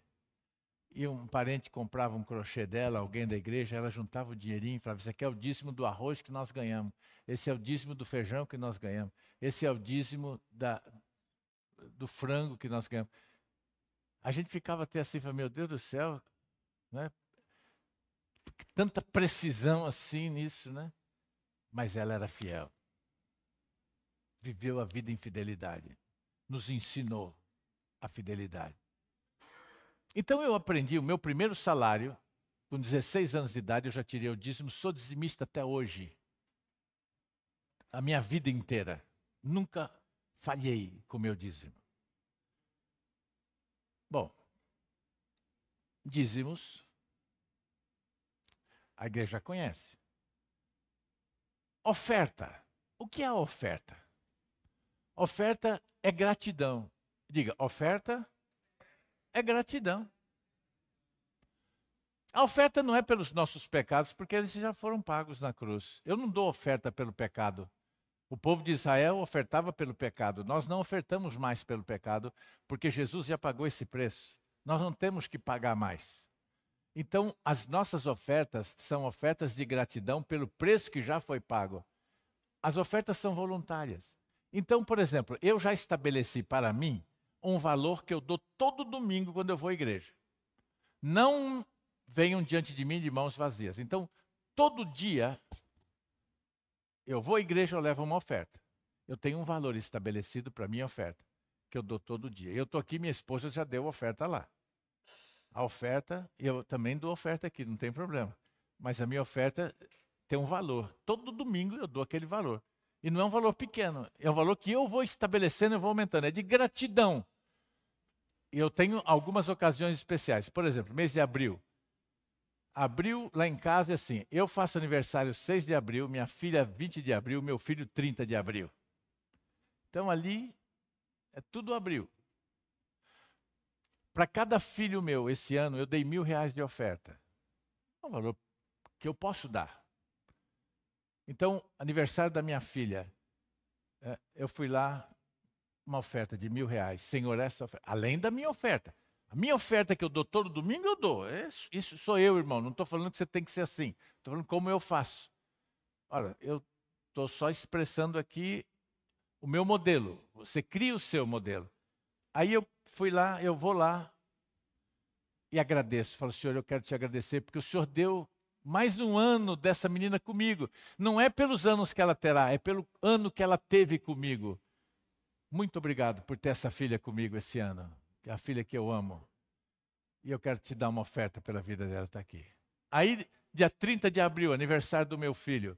e um parente comprava um crochê dela, alguém da igreja, ela juntava o dinheirinho e falava: Isso aqui é o dízimo do arroz que nós ganhamos, esse é o dízimo do feijão que nós ganhamos, esse é o dízimo da, do frango que nós ganhamos. A gente ficava até assim, meu Deus do céu, né? tanta precisão assim nisso, né? Mas ela era fiel. Viveu a vida em fidelidade. Nos ensinou a fidelidade. Então eu aprendi o meu primeiro salário, com 16 anos de idade, eu já tirei o dízimo, sou dizimista até hoje. A minha vida inteira. Nunca falhei com o meu dízimo. Bom, dízimos, a igreja conhece. Oferta. O que é oferta? Oferta é gratidão. Diga, oferta é gratidão. A oferta não é pelos nossos pecados, porque eles já foram pagos na cruz. Eu não dou oferta pelo pecado. O povo de Israel ofertava pelo pecado. Nós não ofertamos mais pelo pecado, porque Jesus já pagou esse preço. Nós não temos que pagar mais. Então, as nossas ofertas são ofertas de gratidão pelo preço que já foi pago. As ofertas são voluntárias. Então, por exemplo, eu já estabeleci para mim um valor que eu dou todo domingo quando eu vou à igreja. Não venham diante de mim de mãos vazias. Então, todo dia eu vou à igreja, eu levo uma oferta. Eu tenho um valor estabelecido para minha oferta, que eu dou todo dia. Eu estou aqui, minha esposa já deu oferta lá. A oferta, eu também dou oferta aqui, não tem problema. Mas a minha oferta tem um valor. Todo domingo eu dou aquele valor. E não é um valor pequeno, é um valor que eu vou estabelecendo e vou aumentando. É de gratidão. E eu tenho algumas ocasiões especiais. Por exemplo, mês de abril. Abril, lá em casa, é assim: eu faço aniversário 6 de abril, minha filha 20 de abril, meu filho 30 de abril. Então ali é tudo abril. Para cada filho meu, esse ano, eu dei mil reais de oferta. É um valor que eu posso dar. Então, aniversário da minha filha, é, eu fui lá, uma oferta de mil reais. Senhor, essa oferta, além da minha oferta. A minha oferta que eu dou todo domingo, eu dou. Isso, isso sou eu, irmão. Não estou falando que você tem que ser assim. Estou falando como eu faço. Olha, eu estou só expressando aqui o meu modelo. Você cria o seu modelo. Aí eu fui lá, eu vou lá e agradeço. Falo, Senhor, eu quero te agradecer porque o Senhor deu mais um ano dessa menina comigo. Não é pelos anos que ela terá, é pelo ano que ela teve comigo. Muito obrigado por ter essa filha comigo esse ano, a filha que eu amo. E eu quero te dar uma oferta pela vida dela estar tá aqui. Aí, dia 30 de abril, aniversário do meu filho.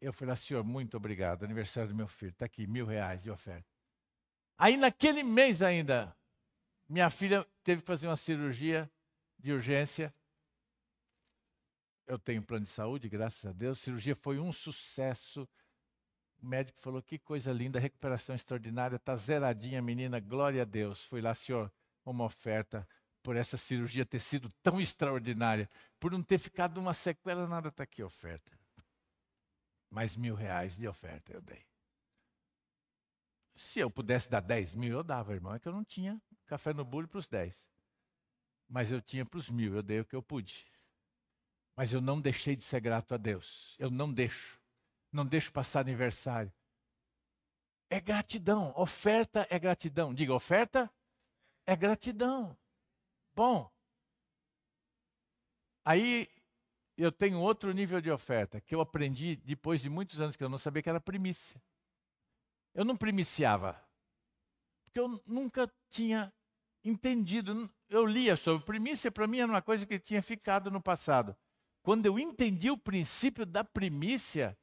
Eu falei, Senhor, muito obrigado, aniversário do meu filho. Está aqui, mil reais de oferta. Aí, naquele mês ainda, minha filha teve que fazer uma cirurgia de urgência. Eu tenho plano de saúde, graças a Deus. A cirurgia foi um sucesso. O médico falou: que coisa linda, recuperação extraordinária, está zeradinha, menina, glória a Deus. Fui lá, senhor, uma oferta por essa cirurgia ter sido tão extraordinária, por não ter ficado uma sequela, nada, está aqui oferta. Mais mil reais de oferta eu dei. Se eu pudesse dar 10 mil, eu dava, irmão. É que eu não tinha café no bule para os 10. Mas eu tinha para os mil, eu dei o que eu pude. Mas eu não deixei de ser grato a Deus. Eu não deixo. Não deixo passar aniversário. É gratidão. Oferta é gratidão. Diga, oferta é gratidão. Bom. Aí eu tenho outro nível de oferta que eu aprendi depois de muitos anos que eu não sabia que era primícia. Eu não primiciava. Porque eu nunca tinha entendido. Eu lia sobre primícia, para mim era uma coisa que tinha ficado no passado. Quando eu entendi o princípio da primícia,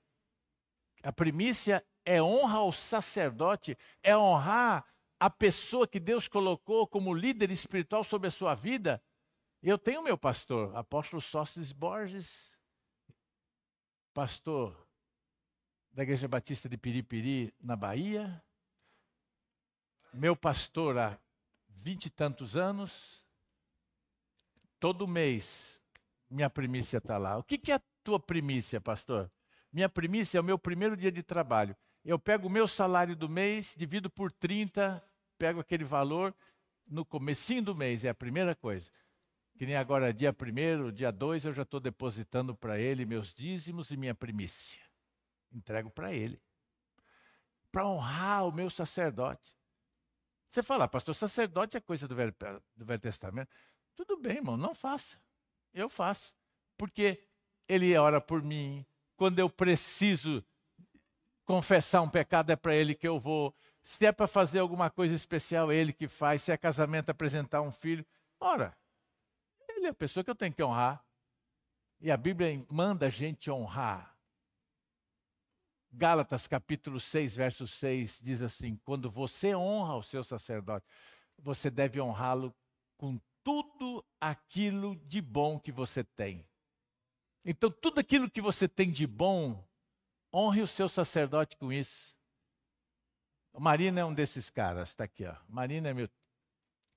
a primícia é honra ao sacerdote, é honrar a pessoa que Deus colocou como líder espiritual sobre a sua vida. Eu tenho meu pastor, apóstolo Sócrates Borges, pastor da Igreja Batista de Piripiri, na Bahia. Meu pastor há vinte e tantos anos. Todo mês, minha primícia está lá. O que, que é a tua primícia, pastor? Minha primícia é o meu primeiro dia de trabalho. Eu pego o meu salário do mês, divido por 30, pego aquele valor no comecinho do mês, é a primeira coisa. Que nem agora, dia 1 dia 2, eu já estou depositando para ele meus dízimos e minha primícia entrego para ele. Para honrar o meu sacerdote. Você fala, pastor, sacerdote é coisa do Velho, do Velho Testamento. Tudo bem, irmão, não faça. Eu faço. Porque ele ora por mim. Quando eu preciso confessar um pecado, é para ele que eu vou. Se é para fazer alguma coisa especial, é ele que faz. Se é casamento, apresentar um filho. Ora, ele é a pessoa que eu tenho que honrar. E a Bíblia manda a gente honrar Gálatas capítulo 6, verso 6 diz assim: Quando você honra o seu sacerdote, você deve honrá-lo com tudo aquilo de bom que você tem. Então, tudo aquilo que você tem de bom, honre o seu sacerdote com isso. Marina é um desses caras, está aqui, ó. Marina é meu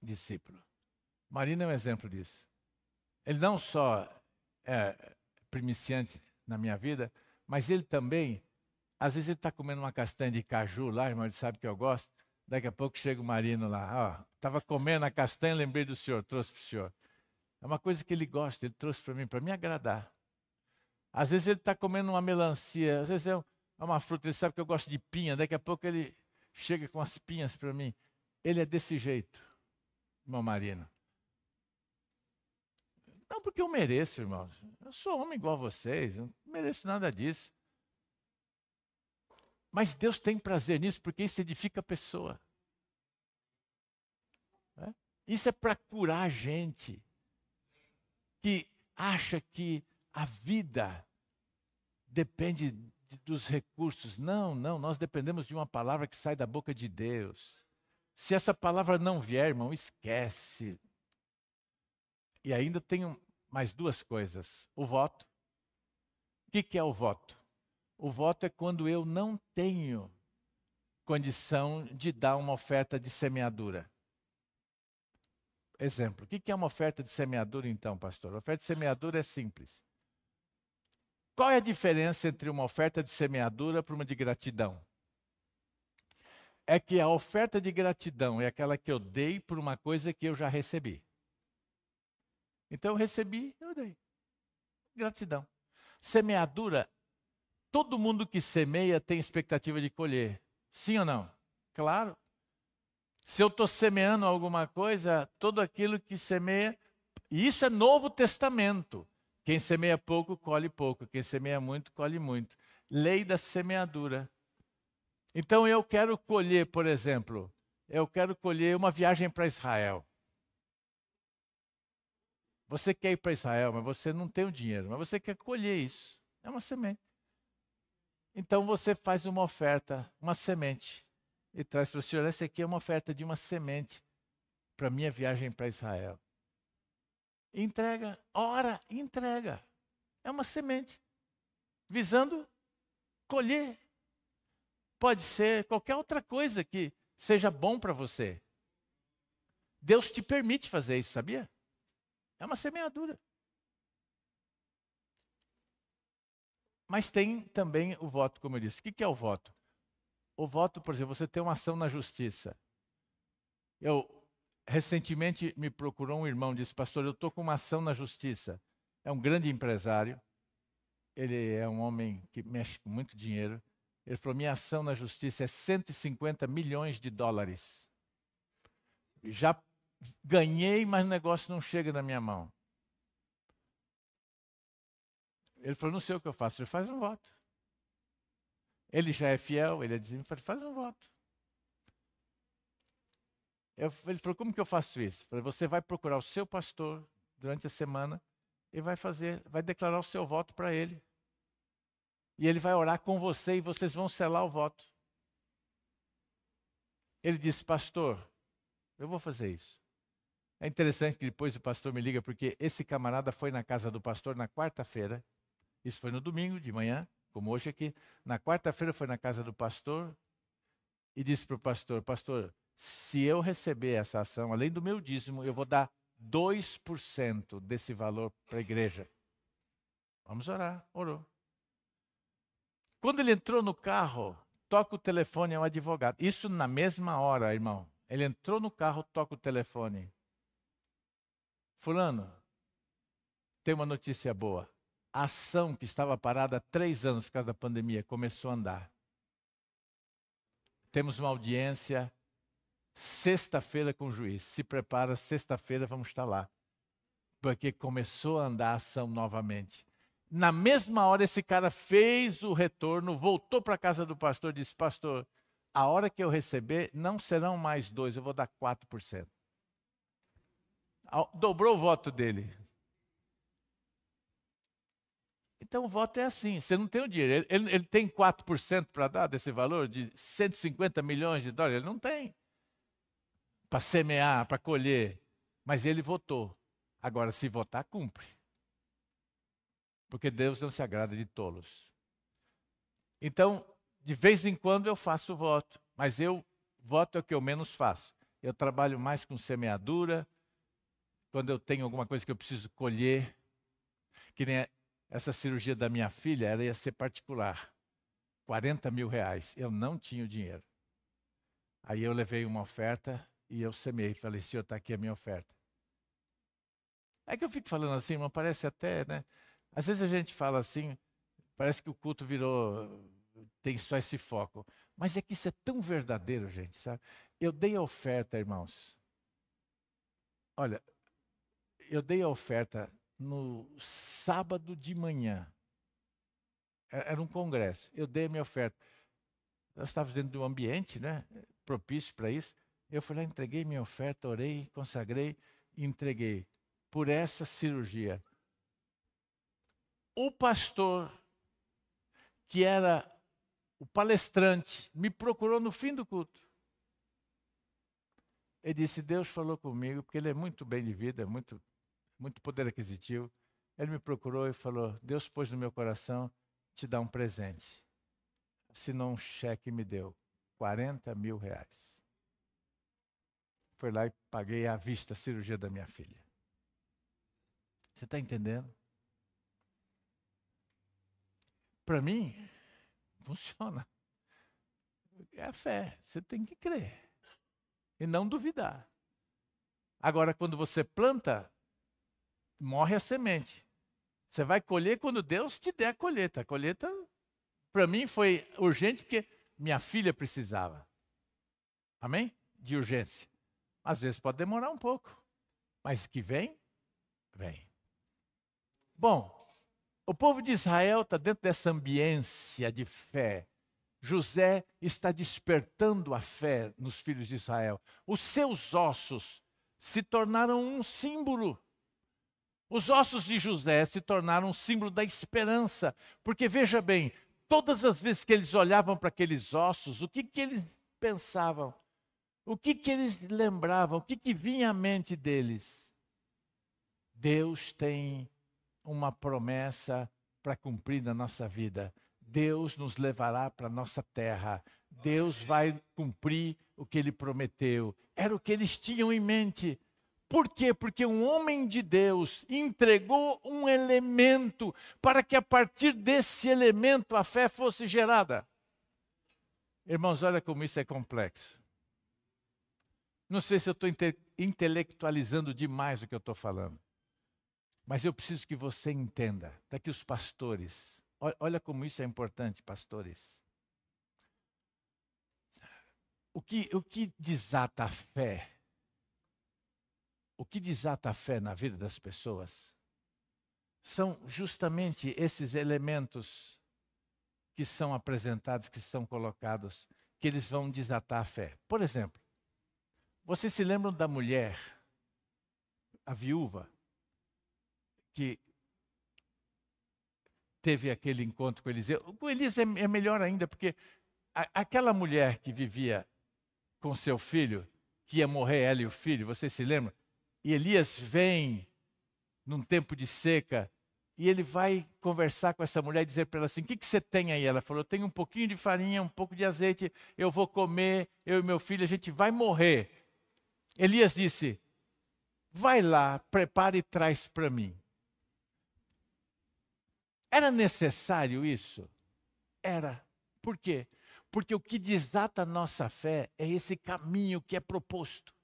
discípulo. Marina é um exemplo disso. Ele não só é primiciante na minha vida, mas ele também, às vezes ele está comendo uma castanha de caju lá, irmão, ele sabe que eu gosto. Daqui a pouco chega o Marino lá, ó, estava comendo a castanha, lembrei do senhor, trouxe para o senhor. É uma coisa que ele gosta, ele trouxe para mim, para me agradar. Às vezes ele está comendo uma melancia, às vezes é, é uma fruta, ele sabe que eu gosto de pinha, daqui a pouco ele chega com as pinhas para mim. Ele é desse jeito, irmão Marino. Não porque eu mereço, irmãos. Eu sou homem igual a vocês, não mereço nada disso. Mas Deus tem prazer nisso porque isso edifica a pessoa. É? Isso é para curar a gente que acha que a vida depende dos recursos. Não, não, nós dependemos de uma palavra que sai da boca de Deus. Se essa palavra não vier, irmão, esquece. E ainda tenho mais duas coisas: o voto. O que, que é o voto? O voto é quando eu não tenho condição de dar uma oferta de semeadura. Exemplo, o que é uma oferta de semeadura então, pastor? A oferta de semeadura é simples. Qual é a diferença entre uma oferta de semeadura para uma de gratidão? É que a oferta de gratidão é aquela que eu dei por uma coisa que eu já recebi. Então eu recebi, eu dei. Gratidão. Semeadura, todo mundo que semeia tem expectativa de colher. Sim ou não? Claro. Se eu estou semeando alguma coisa, tudo aquilo que semeia, isso é Novo Testamento. Quem semeia pouco, colhe pouco. Quem semeia muito, colhe muito. Lei da semeadura. Então eu quero colher, por exemplo, eu quero colher uma viagem para Israel. Você quer ir para Israel, mas você não tem o dinheiro, mas você quer colher isso. É uma semente. Então você faz uma oferta, uma semente, e traz para o senhor: essa aqui é uma oferta de uma semente para minha viagem para Israel. Entrega, ora, entrega. É uma semente, visando colher. Pode ser qualquer outra coisa que seja bom para você. Deus te permite fazer isso, sabia? É uma semeadura. Mas tem também o voto, como eu disse. O que é o voto? O voto, por exemplo, você tem uma ação na justiça. Eu recentemente me procurou um irmão, disse: "Pastor, eu estou com uma ação na justiça". É um grande empresário. Ele é um homem que mexe com muito dinheiro. Ele falou: "Minha ação na justiça é 150 milhões de dólares". Já ganhei, mas o negócio não chega na minha mão. Ele falou: não sei o que eu faço. Ele faz um voto. Ele já é fiel, ele é dizimento, faz um voto. Eu, ele falou: como que eu faço isso? falei, você vai procurar o seu pastor durante a semana e vai fazer, vai declarar o seu voto para ele. E ele vai orar com você e vocês vão selar o voto. Ele disse, pastor, eu vou fazer isso. É interessante que depois o pastor me liga, porque esse camarada foi na casa do pastor na quarta-feira. Isso foi no domingo de manhã, como hoje aqui. Na quarta-feira foi na casa do pastor e disse para o pastor: Pastor, se eu receber essa ação, além do meu dízimo, eu vou dar 2% desse valor para a igreja. Vamos orar. Orou. Quando ele entrou no carro, toca o telefone ao advogado. Isso na mesma hora, irmão. Ele entrou no carro, toca o telefone. Fulano, tem uma notícia boa. A ação que estava parada há três anos por causa da pandemia começou a andar. Temos uma audiência sexta-feira com o juiz. Se prepara, sexta-feira vamos estar lá. Porque começou a andar a ação novamente. Na mesma hora, esse cara fez o retorno, voltou para a casa do pastor e disse: Pastor, a hora que eu receber, não serão mais dois, eu vou dar 4% dobrou o voto dele. Então o voto é assim: você não tem o dinheiro. Ele, ele tem 4% para dar desse valor de 150 milhões de dólares? Ele não tem. Para semear, para colher. Mas ele votou. Agora, se votar, cumpre. Porque Deus não se agrada de tolos. Então, de vez em quando eu faço voto, mas eu voto é o que eu menos faço. Eu trabalho mais com semeadura, quando eu tenho alguma coisa que eu preciso colher, que nem essa cirurgia da minha filha, ela ia ser particular. 40 mil reais. Eu não tinha o dinheiro. Aí eu levei uma oferta e eu semei. Falei, senhor, está aqui a minha oferta. É que eu fico falando assim, mas parece até, né? Às vezes a gente fala assim, parece que o culto virou, tem só esse foco. Mas é que isso é tão verdadeiro, gente, sabe? Eu dei a oferta, irmãos. Olha, eu dei a oferta no sábado de manhã. Era um congresso. Eu dei a minha oferta. Nós estávamos dentro de um ambiente né, propício para isso. Eu fui lá, entreguei minha oferta, orei, consagrei e entreguei por essa cirurgia. O pastor, que era o palestrante, me procurou no fim do culto. Ele disse: Deus falou comigo, porque ele é muito bem de vida, é muito, muito poder aquisitivo. Ele me procurou e falou: Deus pôs no meu coração te dar um presente. Assinou um cheque e me deu 40 mil reais. Foi lá e paguei à vista a cirurgia da minha filha. Você está entendendo? Para mim, funciona. É a fé. Você tem que crer. E não duvidar. Agora, quando você planta, morre a semente. Você vai colher quando Deus te der a colheita. A colheita, para mim, foi urgente porque minha filha precisava. Amém? De urgência. Às vezes pode demorar um pouco, mas que vem, vem. Bom, o povo de Israel está dentro dessa ambiência de fé. José está despertando a fé nos filhos de Israel. Os seus ossos se tornaram um símbolo os ossos de José se tornaram um símbolo da esperança, porque veja bem, todas as vezes que eles olhavam para aqueles ossos, o que, que eles pensavam? O que, que eles lembravam? O que, que vinha à mente deles? Deus tem uma promessa para cumprir na nossa vida. Deus nos levará para a nossa terra. Deus vai cumprir o que ele prometeu. Era o que eles tinham em mente. Por quê? Porque um homem de Deus entregou um elemento para que a partir desse elemento a fé fosse gerada. Irmãos, olha como isso é complexo. Não sei se eu estou inte intelectualizando demais o que eu estou falando, mas eu preciso que você entenda. Está aqui os pastores. Olha como isso é importante, pastores. O que, o que desata a fé o que desata a fé na vida das pessoas são justamente esses elementos que são apresentados, que são colocados, que eles vão desatar a fé. Por exemplo, vocês se lembram da mulher, a viúva, que teve aquele encontro com Eliseu? Com Eliseu é, é melhor ainda, porque a, aquela mulher que vivia com seu filho, que ia morrer ela e o filho, vocês se lembram? E Elias vem num tempo de seca e ele vai conversar com essa mulher e dizer para ela assim: O que, que você tem aí? Ela falou: tenho um pouquinho de farinha, um pouco de azeite, eu vou comer, eu e meu filho, a gente vai morrer. Elias disse: Vai lá, prepare e traz para mim. Era necessário isso? Era. Por quê? Porque o que desata a nossa fé é esse caminho que é proposto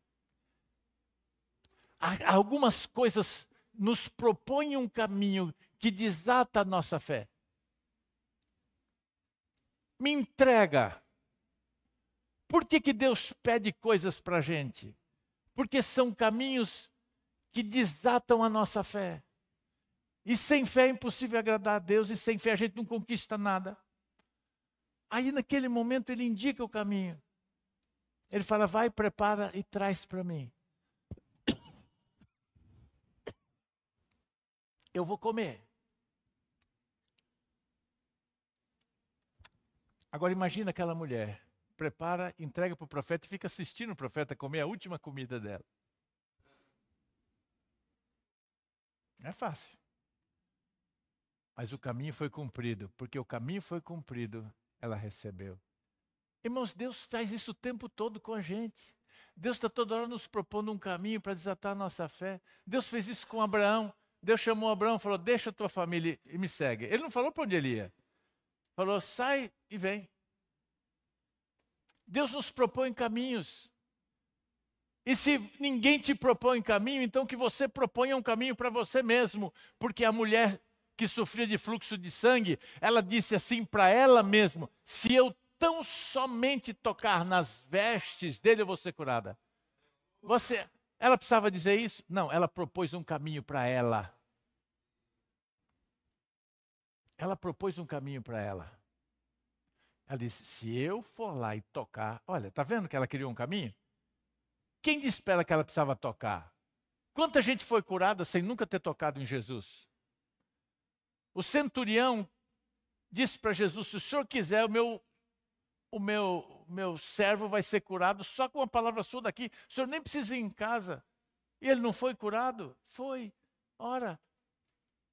algumas coisas nos propõem um caminho que desata a nossa fé. Me entrega. Por que, que Deus pede coisas para a gente? Porque são caminhos que desatam a nossa fé. E sem fé é impossível agradar a Deus, e sem fé a gente não conquista nada. Aí naquele momento ele indica o caminho. Ele fala: vai, prepara e traz para mim. Eu vou comer. Agora imagina aquela mulher, prepara, entrega para o profeta e fica assistindo o profeta comer a última comida dela. É fácil. Mas o caminho foi cumprido, porque o caminho foi cumprido, ela recebeu. Irmãos, Deus faz isso o tempo todo com a gente. Deus está toda hora nos propondo um caminho para desatar a nossa fé. Deus fez isso com Abraão. Deus chamou Abraão e falou: Deixa a tua família e me segue. Ele não falou para onde ele ia. Falou: Sai e vem. Deus nos propõe caminhos. E se ninguém te propõe caminho, então que você proponha um caminho para você mesmo. Porque a mulher que sofria de fluxo de sangue, ela disse assim para ela mesma: Se eu tão somente tocar nas vestes dele, eu vou ser curada. Você, ela precisava dizer isso? Não, ela propôs um caminho para ela. Ela propôs um caminho para ela. Ela disse: se eu for lá e tocar, olha, está vendo que ela criou um caminho? Quem disse para ela que ela precisava tocar? Quanta gente foi curada sem nunca ter tocado em Jesus? O centurião disse para Jesus: se o senhor quiser, o meu o meu, meu servo vai ser curado só com uma palavra sua daqui. O senhor nem precisa ir em casa. E ele não foi curado? Foi. Ora.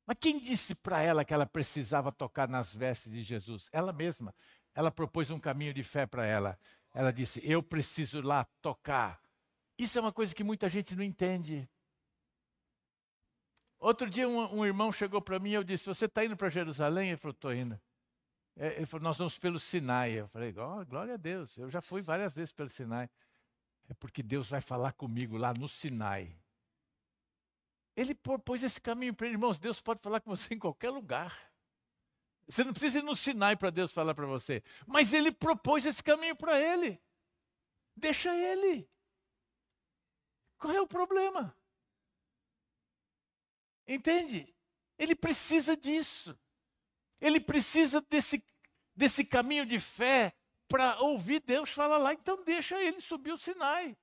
Mas quem disse para ela que ela precisava tocar nas vestes de Jesus? Ela mesma. Ela propôs um caminho de fé para ela. Ela disse: Eu preciso lá tocar. Isso é uma coisa que muita gente não entende. Outro dia um, um irmão chegou para mim e eu disse: Você está indo para Jerusalém? Ele falou: Estou indo. É, ele falou, nós vamos pelo Sinai. Eu falei, oh, glória a Deus, eu já fui várias vezes pelo Sinai. É porque Deus vai falar comigo lá no Sinai. Ele pôs esse caminho para ele, irmãos. Deus pode falar com você em qualquer lugar. Você não precisa ir no Sinai para Deus falar para você. Mas ele propôs esse caminho para ele. Deixa ele. Qual é o problema? Entende? Ele precisa disso. Ele precisa desse, desse caminho de fé para ouvir Deus falar lá. Então deixa ele subir o Sinai.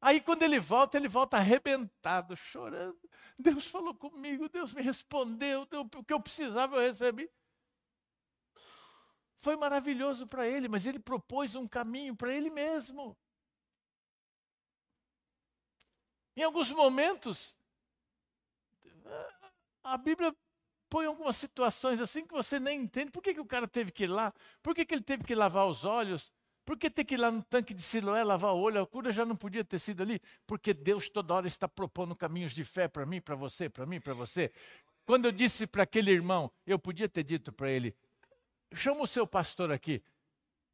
Aí quando ele volta, ele volta arrebentado, chorando. Deus falou comigo, Deus me respondeu, deu, o que eu precisava eu recebi. Foi maravilhoso para ele, mas ele propôs um caminho para ele mesmo. Em alguns momentos, a Bíblia põe algumas situações assim que você nem entende. Por que, que o cara teve que ir lá? Por que, que ele teve que lavar os olhos? Por que ter que ir lá no tanque de Siloé lavar o olho? A cura já não podia ter sido ali? Porque Deus toda hora está propondo caminhos de fé para mim, para você, para mim, para você. Quando eu disse para aquele irmão, eu podia ter dito para ele: chama o seu pastor aqui,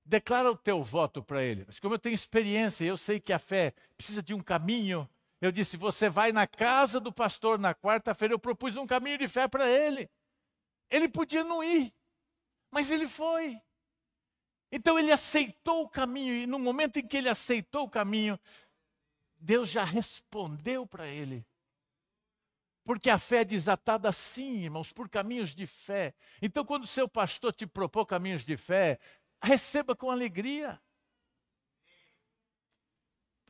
declara o teu voto para ele. Mas como eu tenho experiência, eu sei que a fé precisa de um caminho eu disse: Você vai na casa do pastor na quarta-feira. Eu propus um caminho de fé para ele. Ele podia não ir, mas ele foi. Então ele aceitou o caminho, e no momento em que ele aceitou o caminho, Deus já respondeu para ele. Porque a fé é desatada assim, irmãos, por caminhos de fé. Então, quando seu pastor te propôs caminhos de fé, receba com alegria.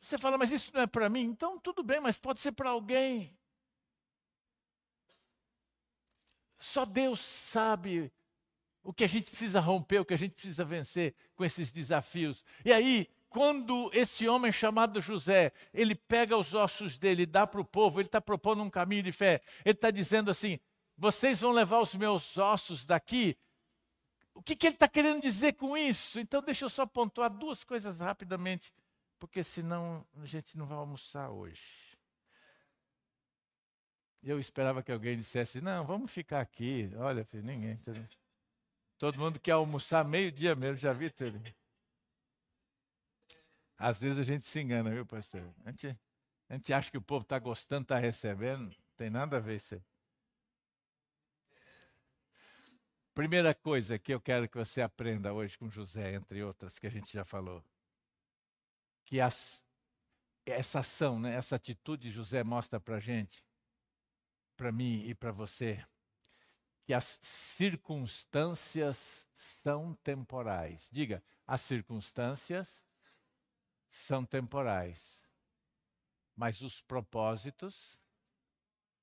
Você fala, mas isso não é para mim? Então tudo bem, mas pode ser para alguém. Só Deus sabe o que a gente precisa romper, o que a gente precisa vencer com esses desafios. E aí, quando esse homem chamado José, ele pega os ossos dele dá para o povo, ele está propondo um caminho de fé. Ele está dizendo assim: vocês vão levar os meus ossos daqui. O que, que ele está querendo dizer com isso? Então, deixa eu só pontuar duas coisas rapidamente porque senão a gente não vai almoçar hoje. Eu esperava que alguém dissesse: não, vamos ficar aqui. Olha, filho, ninguém. Todo mundo quer almoçar meio-dia mesmo, já vi tudo. Às vezes a gente se engana, viu, pastor? A gente, a gente acha que o povo está gostando, está recebendo. Não tem nada a ver isso aí. Primeira coisa que eu quero que você aprenda hoje com José, entre outras que a gente já falou que as, essa ação, né, essa atitude José mostra para a gente, para mim e para você, que as circunstâncias são temporais. Diga, as circunstâncias são temporais, mas os propósitos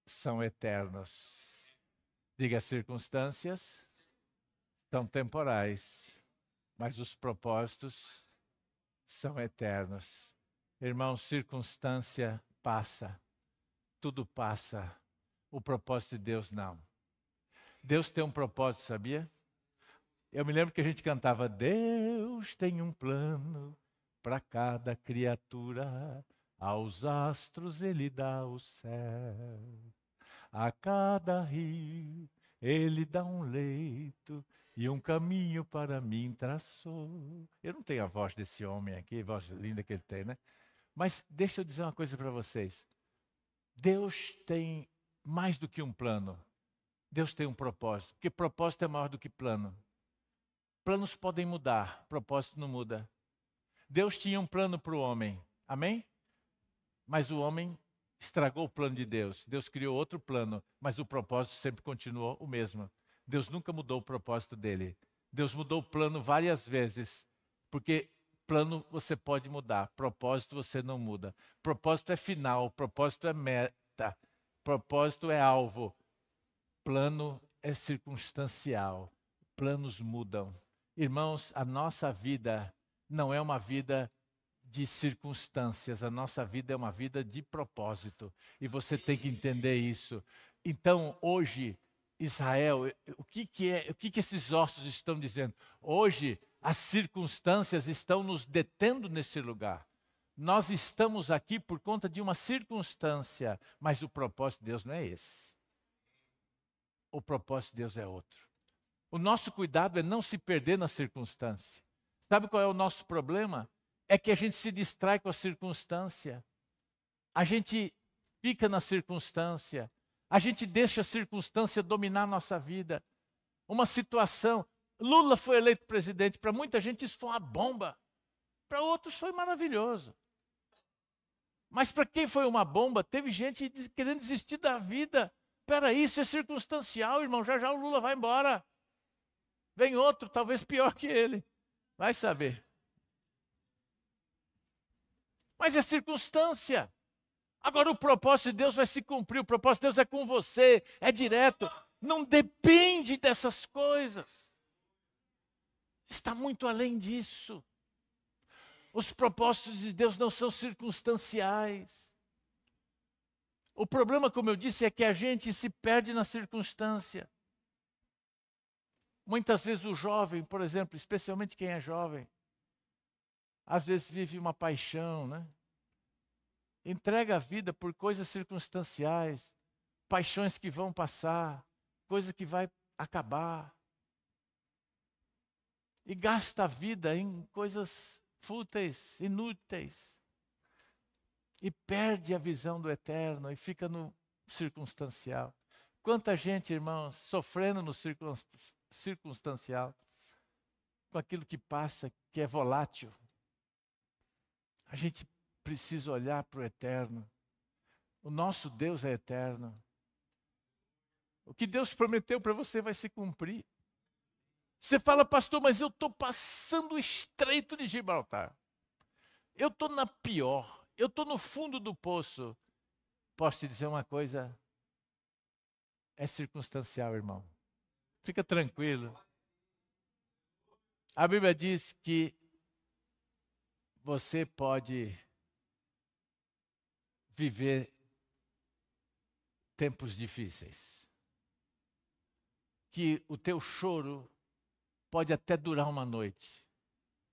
são eternos. Diga, as circunstâncias são temporais, mas os propósitos são eternos. Irmão, circunstância passa, tudo passa, O propósito de Deus não. Deus tem um propósito, sabia? Eu me lembro que a gente cantava: Deus tem um plano para cada criatura, aos astros ele dá o céu, a cada rio ele dá um leito e um caminho para mim traçou. Eu não tenho a voz desse homem aqui, a voz linda que ele tem, né? Mas deixa eu dizer uma coisa para vocês. Deus tem mais do que um plano. Deus tem um propósito, porque propósito é maior do que plano. Planos podem mudar, propósito não muda. Deus tinha um plano para o homem, amém? Mas o homem estragou o plano de Deus. Deus criou outro plano, mas o propósito sempre continuou o mesmo. Deus nunca mudou o propósito dele. Deus mudou o plano várias vezes, porque plano você pode mudar, propósito você não muda. Propósito é final, propósito é meta, propósito é alvo. Plano é circunstancial. Planos mudam. Irmãos, a nossa vida não é uma vida de circunstâncias, a nossa vida é uma vida de propósito. E você tem que entender isso. Então, hoje, Israel, o que, que é, o que, que esses ossos estão dizendo? Hoje, as circunstâncias estão nos detendo nesse lugar. Nós estamos aqui por conta de uma circunstância, mas o propósito de Deus não é esse. O propósito de Deus é outro. O nosso cuidado é não se perder na circunstância. Sabe qual é o nosso problema? É que a gente se distrai com a circunstância. A gente fica na circunstância. A gente deixa a circunstância dominar a nossa vida. Uma situação. Lula foi eleito presidente. Para muita gente isso foi uma bomba. Para outros foi maravilhoso. Mas para quem foi uma bomba, teve gente querendo desistir da vida. Espera isso é circunstancial, irmão. Já já o Lula vai embora. Vem outro, talvez pior que ele. Vai saber. Mas é circunstância. Agora o propósito de Deus vai se cumprir, o propósito de Deus é com você, é direto, não depende dessas coisas. Está muito além disso. Os propósitos de Deus não são circunstanciais. O problema, como eu disse, é que a gente se perde na circunstância. Muitas vezes o jovem, por exemplo, especialmente quem é jovem, às vezes vive uma paixão, né? Entrega a vida por coisas circunstanciais, paixões que vão passar, coisa que vai acabar. E gasta a vida em coisas fúteis, inúteis. E perde a visão do eterno e fica no circunstancial. Quanta gente, irmãos, sofrendo no circunstancial, com aquilo que passa, que é volátil. A gente precisa olhar para o eterno. O nosso Deus é eterno. O que Deus prometeu para você vai se cumprir. Você fala, pastor, mas eu estou passando o estreito de Gibraltar. Eu estou na pior. Eu estou no fundo do poço. Posso te dizer uma coisa? É circunstancial, irmão. Fica tranquilo. A Bíblia diz que você pode viver tempos difíceis. Que o teu choro pode até durar uma noite,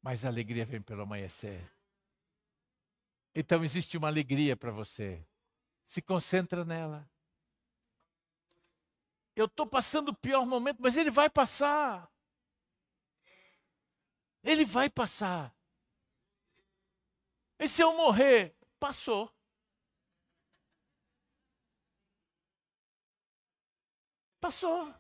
mas a alegria vem pelo amanhecer. Então existe uma alegria para você. Se concentra nela. Eu estou passando o pior momento, mas ele vai passar. Ele vai passar. E se eu morrer? Passou. Passou.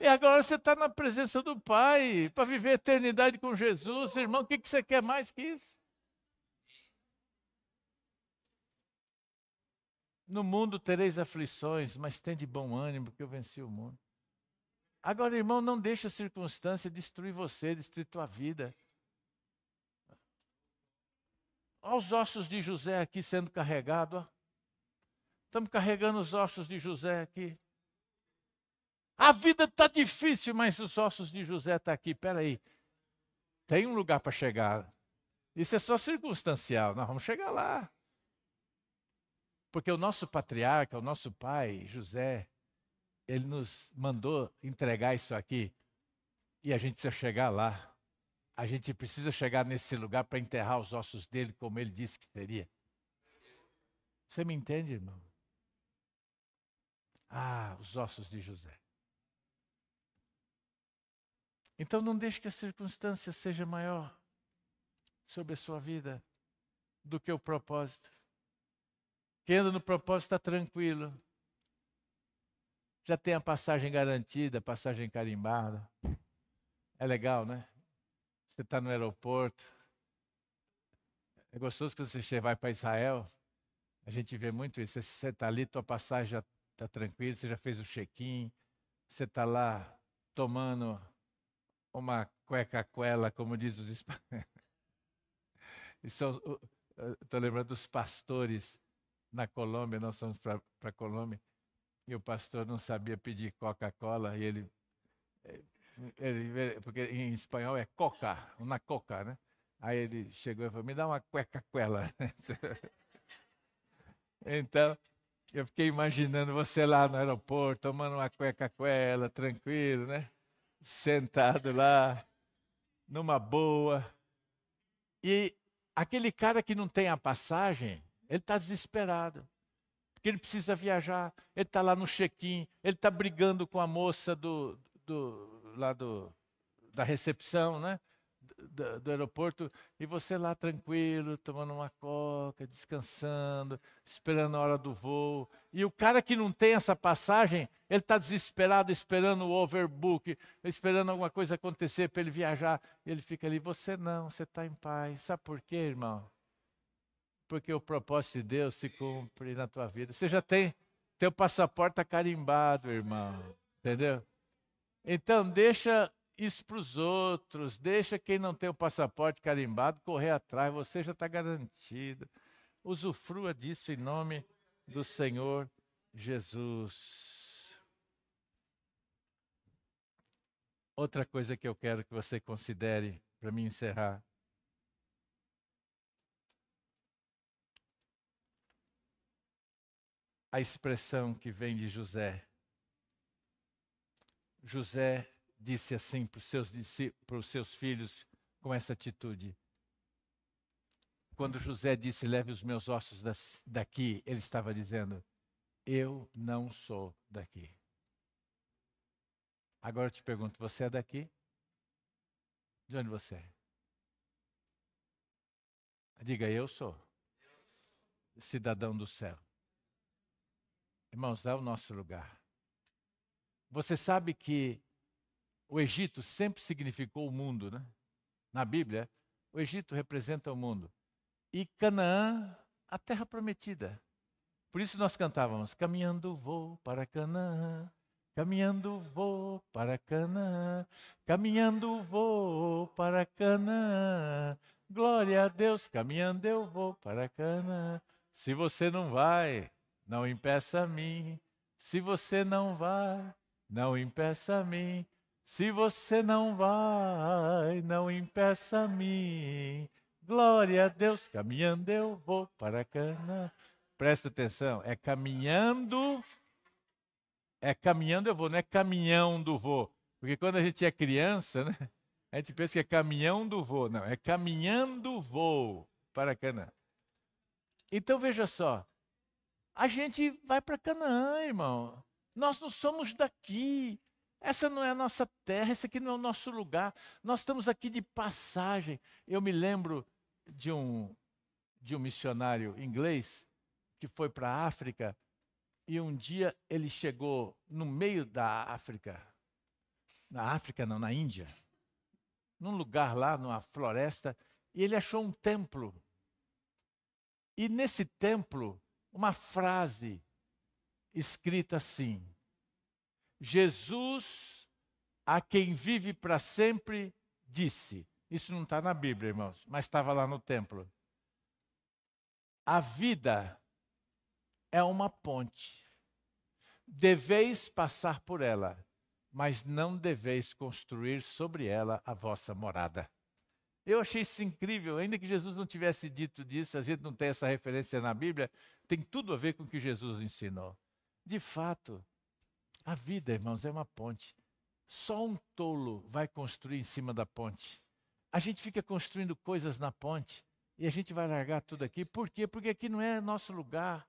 E agora você está na presença do Pai para viver a eternidade com Jesus. Irmão, o que, que você quer mais que isso? No mundo tereis aflições, mas tem de bom ânimo, porque eu venci o mundo. Agora, irmão, não deixe a circunstância destruir você, destruir tua vida. Olha os ossos de José aqui sendo carregados. Estamos carregando os ossos de José aqui. A vida está difícil, mas os ossos de José estão tá aqui. Espera aí. Tem um lugar para chegar. Isso é só circunstancial. Nós vamos chegar lá. Porque o nosso patriarca, o nosso pai, José, ele nos mandou entregar isso aqui e a gente precisa chegar lá. A gente precisa chegar nesse lugar para enterrar os ossos dele, como ele disse que seria. Você me entende, irmão? Ah, os ossos de José. Então não deixe que a circunstância seja maior sobre a sua vida do que o propósito. Quem anda no propósito está tranquilo. Já tem a passagem garantida, passagem carimbada. É legal, né? Você está no aeroporto. É gostoso quando você vai para Israel. A gente vê muito isso. Você está ali, tua passagem já está tranquila, você já fez o check-in. Você está lá tomando uma cueca-cuela, como diz os espanhóis. *laughs* Estou lembrando dos pastores na Colômbia, nós fomos para a Colômbia, e o pastor não sabia pedir Coca-Cola, e ele, ele, porque em espanhol é coca, uma coca, né? Aí ele chegou e falou, me dá uma cueca-cuela. *laughs* então, eu fiquei imaginando você lá no aeroporto, tomando uma cueca-cuela, tranquilo, né? Sentado lá, numa boa. E aquele cara que não tem a passagem, ele está desesperado. Porque ele precisa viajar. Ele está lá no check-in. Ele está brigando com a moça do, do, lá do, da recepção, né? Do, do, aeroporto. E você lá tranquilo, tomando uma coca, descansando, esperando a hora do voo. E o cara que não tem essa passagem, ele está desesperado, esperando o overbook, esperando alguma coisa acontecer para ele viajar. E ele fica ali. Você não, você está em paz. Sabe por quê, irmão? porque o propósito de Deus se cumpre na tua vida. Você já tem teu passaporte carimbado, irmão, entendeu? Então deixa isso para os outros, deixa quem não tem o passaporte carimbado correr atrás, você já está garantido. Usufrua disso em nome do Senhor Jesus. Outra coisa que eu quero que você considere para me encerrar. a expressão que vem de José. José disse assim para os seus, seus filhos com essa atitude. Quando José disse, leve os meus ossos daqui, ele estava dizendo, eu não sou daqui. Agora eu te pergunto, você é daqui? De onde você é? Diga, eu sou cidadão do céu. Irmãos, é o nosso lugar. Você sabe que o Egito sempre significou o mundo, né? Na Bíblia, o Egito representa o mundo. E Canaã, a terra prometida. Por isso nós cantávamos: Caminhando vou para Canaã, caminhando vou para Canaã, caminhando vou para Canaã. Glória a Deus, caminhando eu vou para Canaã. Se você não vai, não impeça a mim. Se você não vai, não impeça a mim. Se você não vai, não impeça a mim. Glória a Deus, caminhando eu vou para Cana. Presta atenção, é caminhando, é caminhando eu vou, não é caminhão do voo. Porque quando a gente é criança, né, a gente pensa que é caminhão do voo. Não, é caminhando voo para Cana. Então veja só, a gente vai para Canaã, irmão. Nós não somos daqui. Essa não é a nossa terra, esse aqui não é o nosso lugar. Nós estamos aqui de passagem. Eu me lembro de um, de um missionário inglês que foi para a África e um dia ele chegou no meio da África, na África não, na Índia, num lugar lá, numa floresta, e ele achou um templo. E nesse templo uma frase escrita assim: Jesus, a quem vive para sempre, disse. Isso não está na Bíblia, irmãos, mas estava lá no templo. A vida é uma ponte. Deveis passar por ela, mas não deveis construir sobre ela a vossa morada. Eu achei isso incrível, ainda que Jesus não tivesse dito disso, a gente não tem essa referência na Bíblia, tem tudo a ver com o que Jesus ensinou. De fato, a vida, irmãos, é uma ponte. Só um tolo vai construir em cima da ponte. A gente fica construindo coisas na ponte e a gente vai largar tudo aqui. Por quê? Porque aqui não é nosso lugar.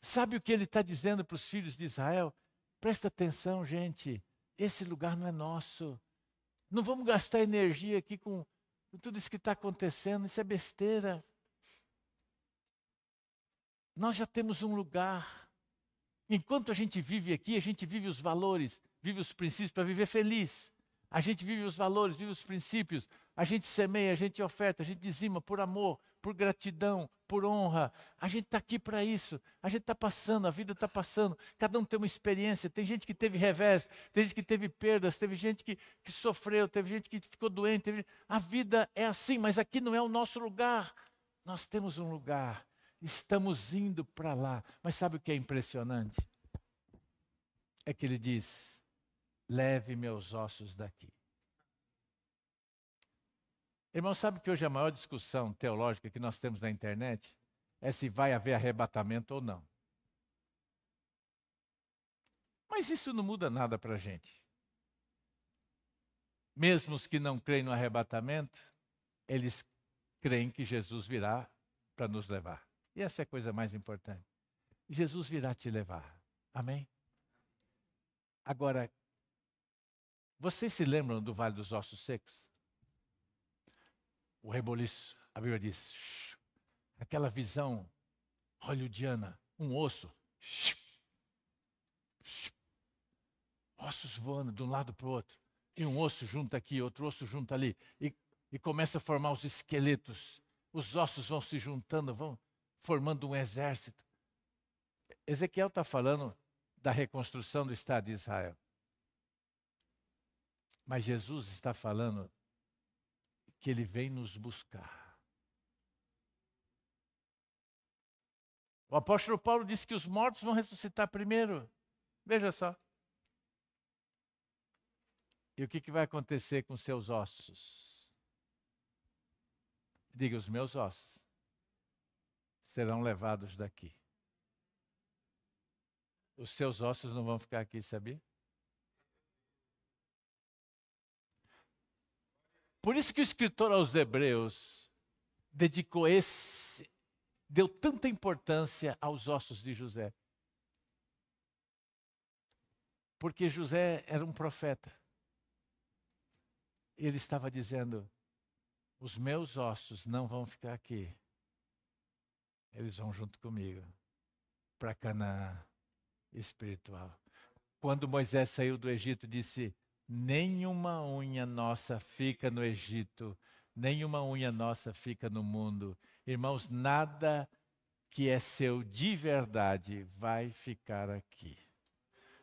Sabe o que ele está dizendo para os filhos de Israel? Presta atenção, gente. Esse lugar não é nosso. Não vamos gastar energia aqui com, tudo isso que está acontecendo. Isso é besteira. Nós já temos um lugar. Enquanto a gente vive aqui, a gente vive os valores, vive os princípios para viver feliz. A gente vive os valores, vive os princípios. A gente semeia, a gente oferta, a gente dizima por amor, por gratidão, por honra. A gente está aqui para isso. A gente está passando, a vida está passando. Cada um tem uma experiência. Tem gente que teve revés, tem gente que teve perdas, teve gente que, que sofreu, teve gente que ficou doente. Teve... A vida é assim, mas aqui não é o nosso lugar. Nós temos um lugar estamos indo para lá. Mas sabe o que é impressionante? É que ele diz: leve meus ossos daqui. Irmão, sabe que hoje a maior discussão teológica que nós temos na internet é se vai haver arrebatamento ou não. Mas isso não muda nada para a gente. Mesmo os que não creem no arrebatamento, eles creem que Jesus virá para nos levar. E essa é a coisa mais importante. Jesus virá te levar. Amém? Agora, vocês se lembram do Vale dos Ossos Secos? O reboliço, a Bíblia diz, shh, aquela visão hollywoodiana, um osso, shh, shh, ossos voando de um lado para o outro, e um osso junto aqui, outro osso junto ali, e, e começa a formar os esqueletos, os ossos vão se juntando, vão, formando um exército. Ezequiel está falando da reconstrução do Estado de Israel. Mas Jesus está falando que ele vem nos buscar. O apóstolo Paulo disse que os mortos vão ressuscitar primeiro. Veja só. E o que, que vai acontecer com seus ossos? Diga, os meus ossos serão levados daqui. Os seus ossos não vão ficar aqui, sabia? Por isso que o escritor aos Hebreus dedicou esse, deu tanta importância aos ossos de José. Porque José era um profeta. Ele estava dizendo: os meus ossos não vão ficar aqui eles vão junto comigo para Canaã espiritual. Quando Moisés saiu do Egito, disse: Nenhuma unha nossa fica no Egito, nenhuma unha nossa fica no mundo. Irmãos, nada que é seu de verdade vai ficar aqui.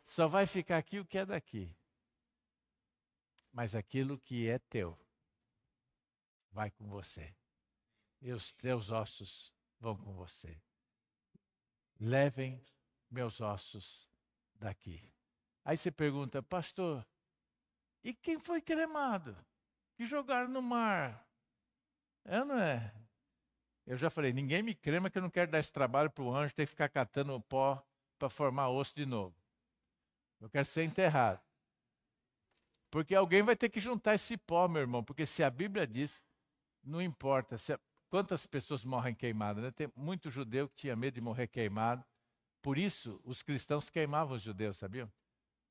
Só vai ficar aqui o que é daqui. Mas aquilo que é teu vai com você. E os teus ossos vão com você. Levem meus ossos daqui. Aí você pergunta, pastor, e quem foi cremado? Que jogaram no mar? É, não é? Eu já falei, ninguém me crema que eu não quero dar esse trabalho para o anjo ter que ficar catando o pó para formar osso de novo. Eu quero ser enterrado. Porque alguém vai ter que juntar esse pó, meu irmão. Porque se a Bíblia diz, não importa. Se a, Quantas pessoas morrem queimadas? Né? Tem muito judeu que tinha medo de morrer queimado. Por isso, os cristãos queimavam os judeus, sabiam?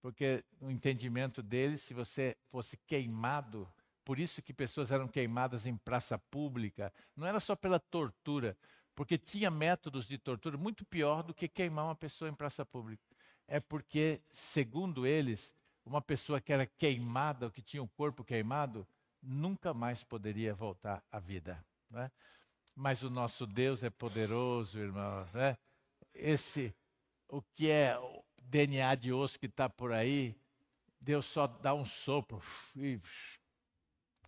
Porque no entendimento deles, se você fosse queimado, por isso que pessoas eram queimadas em praça pública, não era só pela tortura, porque tinha métodos de tortura muito pior do que queimar uma pessoa em praça pública. É porque, segundo eles, uma pessoa que era queimada, ou que tinha o corpo queimado, nunca mais poderia voltar à vida. Né? Mas o nosso Deus é poderoso, irmãos. Né? Esse, o que é o DNA de osso que está por aí, Deus só dá um sopro e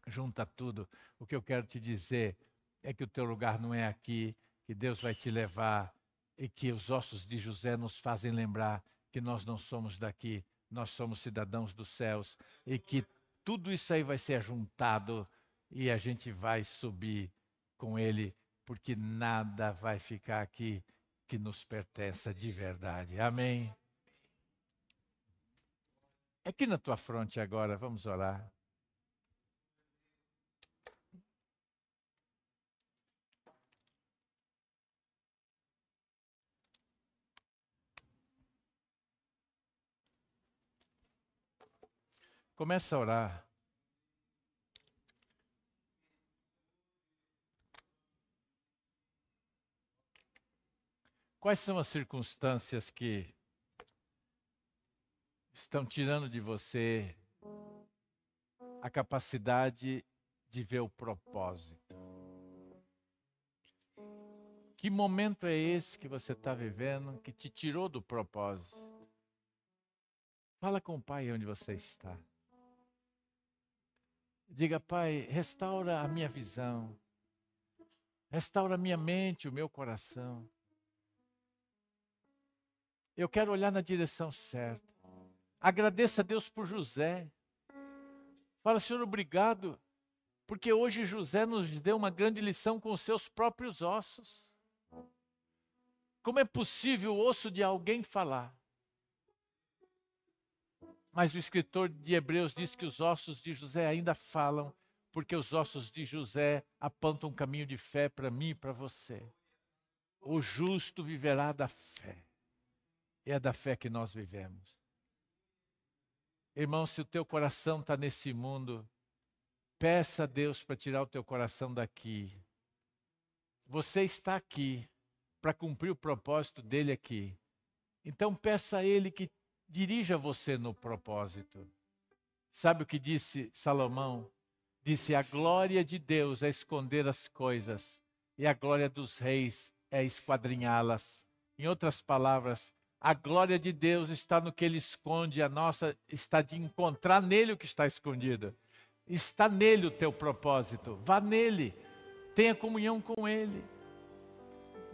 junta tudo. O que eu quero te dizer é que o teu lugar não é aqui, que Deus vai te levar e que os ossos de José nos fazem lembrar que nós não somos daqui, nós somos cidadãos dos céus e que tudo isso aí vai ser juntado e a gente vai subir com Ele, porque nada vai ficar aqui que nos pertença de verdade. Amém. Aqui na tua fronte agora, vamos orar. Começa a orar. Quais são as circunstâncias que estão tirando de você a capacidade de ver o propósito? Que momento é esse que você está vivendo que te tirou do propósito? Fala com o Pai onde você está. Diga, Pai, restaura a minha visão, restaura a minha mente, o meu coração. Eu quero olhar na direção certa. Agradeça a Deus por José. Fala, Senhor, obrigado, porque hoje José nos deu uma grande lição com os seus próprios ossos. Como é possível o osso de alguém falar? Mas o escritor de Hebreus diz que os ossos de José ainda falam, porque os ossos de José apontam um caminho de fé para mim e para você. O justo viverá da fé. É da fé que nós vivemos. Irmão, se o teu coração está nesse mundo, peça a Deus para tirar o teu coração daqui. Você está aqui para cumprir o propósito dele aqui. Então peça a ele que dirija você no propósito. Sabe o que disse Salomão? Disse: A glória de Deus é esconder as coisas, e a glória dos reis é esquadrinhá-las. Em outras palavras, a glória de Deus está no que ele esconde, a nossa está de encontrar nele o que está escondido. Está nele o teu propósito. Vá nele. Tenha comunhão com ele.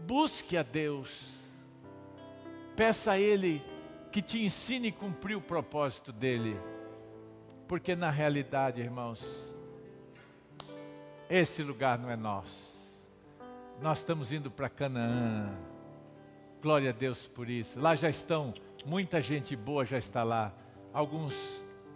Busque a Deus. Peça a ele que te ensine a cumprir o propósito dele. Porque na realidade, irmãos, esse lugar não é nosso. Nós estamos indo para Canaã. Glória a Deus por isso. Lá já estão, muita gente boa já está lá. Alguns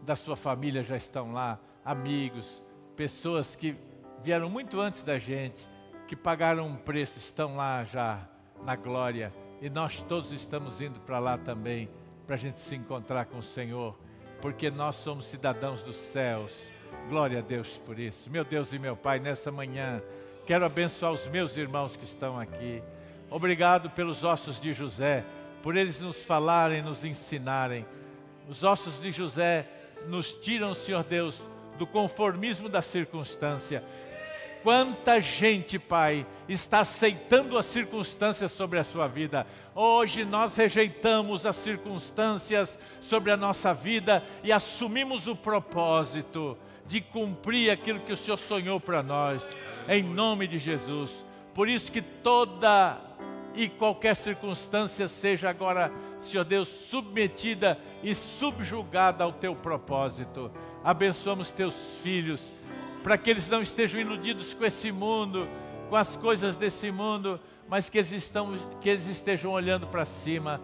da sua família já estão lá, amigos, pessoas que vieram muito antes da gente, que pagaram um preço, estão lá já na glória. E nós todos estamos indo para lá também para a gente se encontrar com o Senhor, porque nós somos cidadãos dos céus. Glória a Deus por isso. Meu Deus e meu Pai, nessa manhã, quero abençoar os meus irmãos que estão aqui. Obrigado pelos ossos de José, por eles nos falarem, nos ensinarem. Os ossos de José nos tiram, Senhor Deus, do conformismo da circunstância Quanta gente, Pai, está aceitando as circunstâncias sobre a sua vida. Hoje nós rejeitamos as circunstâncias sobre a nossa vida e assumimos o propósito de cumprir aquilo que o Senhor sonhou para nós, em nome de Jesus. Por isso que toda e qualquer circunstância seja agora, Senhor Deus, submetida e subjugada ao teu propósito. Abençoamos teus filhos para que eles não estejam iludidos com esse mundo, com as coisas desse mundo, mas que eles, estão, que eles estejam olhando para cima,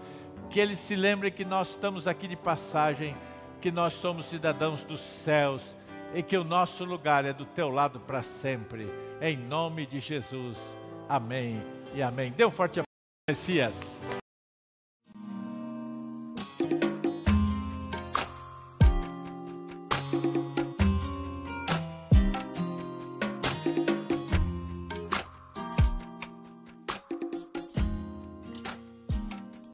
que eles se lembrem que nós estamos aqui de passagem, que nós somos cidadãos dos céus e que o nosso lugar é do teu lado para sempre. Em nome de Jesus. Amém e amém. Dê um forte aplauso, Messias.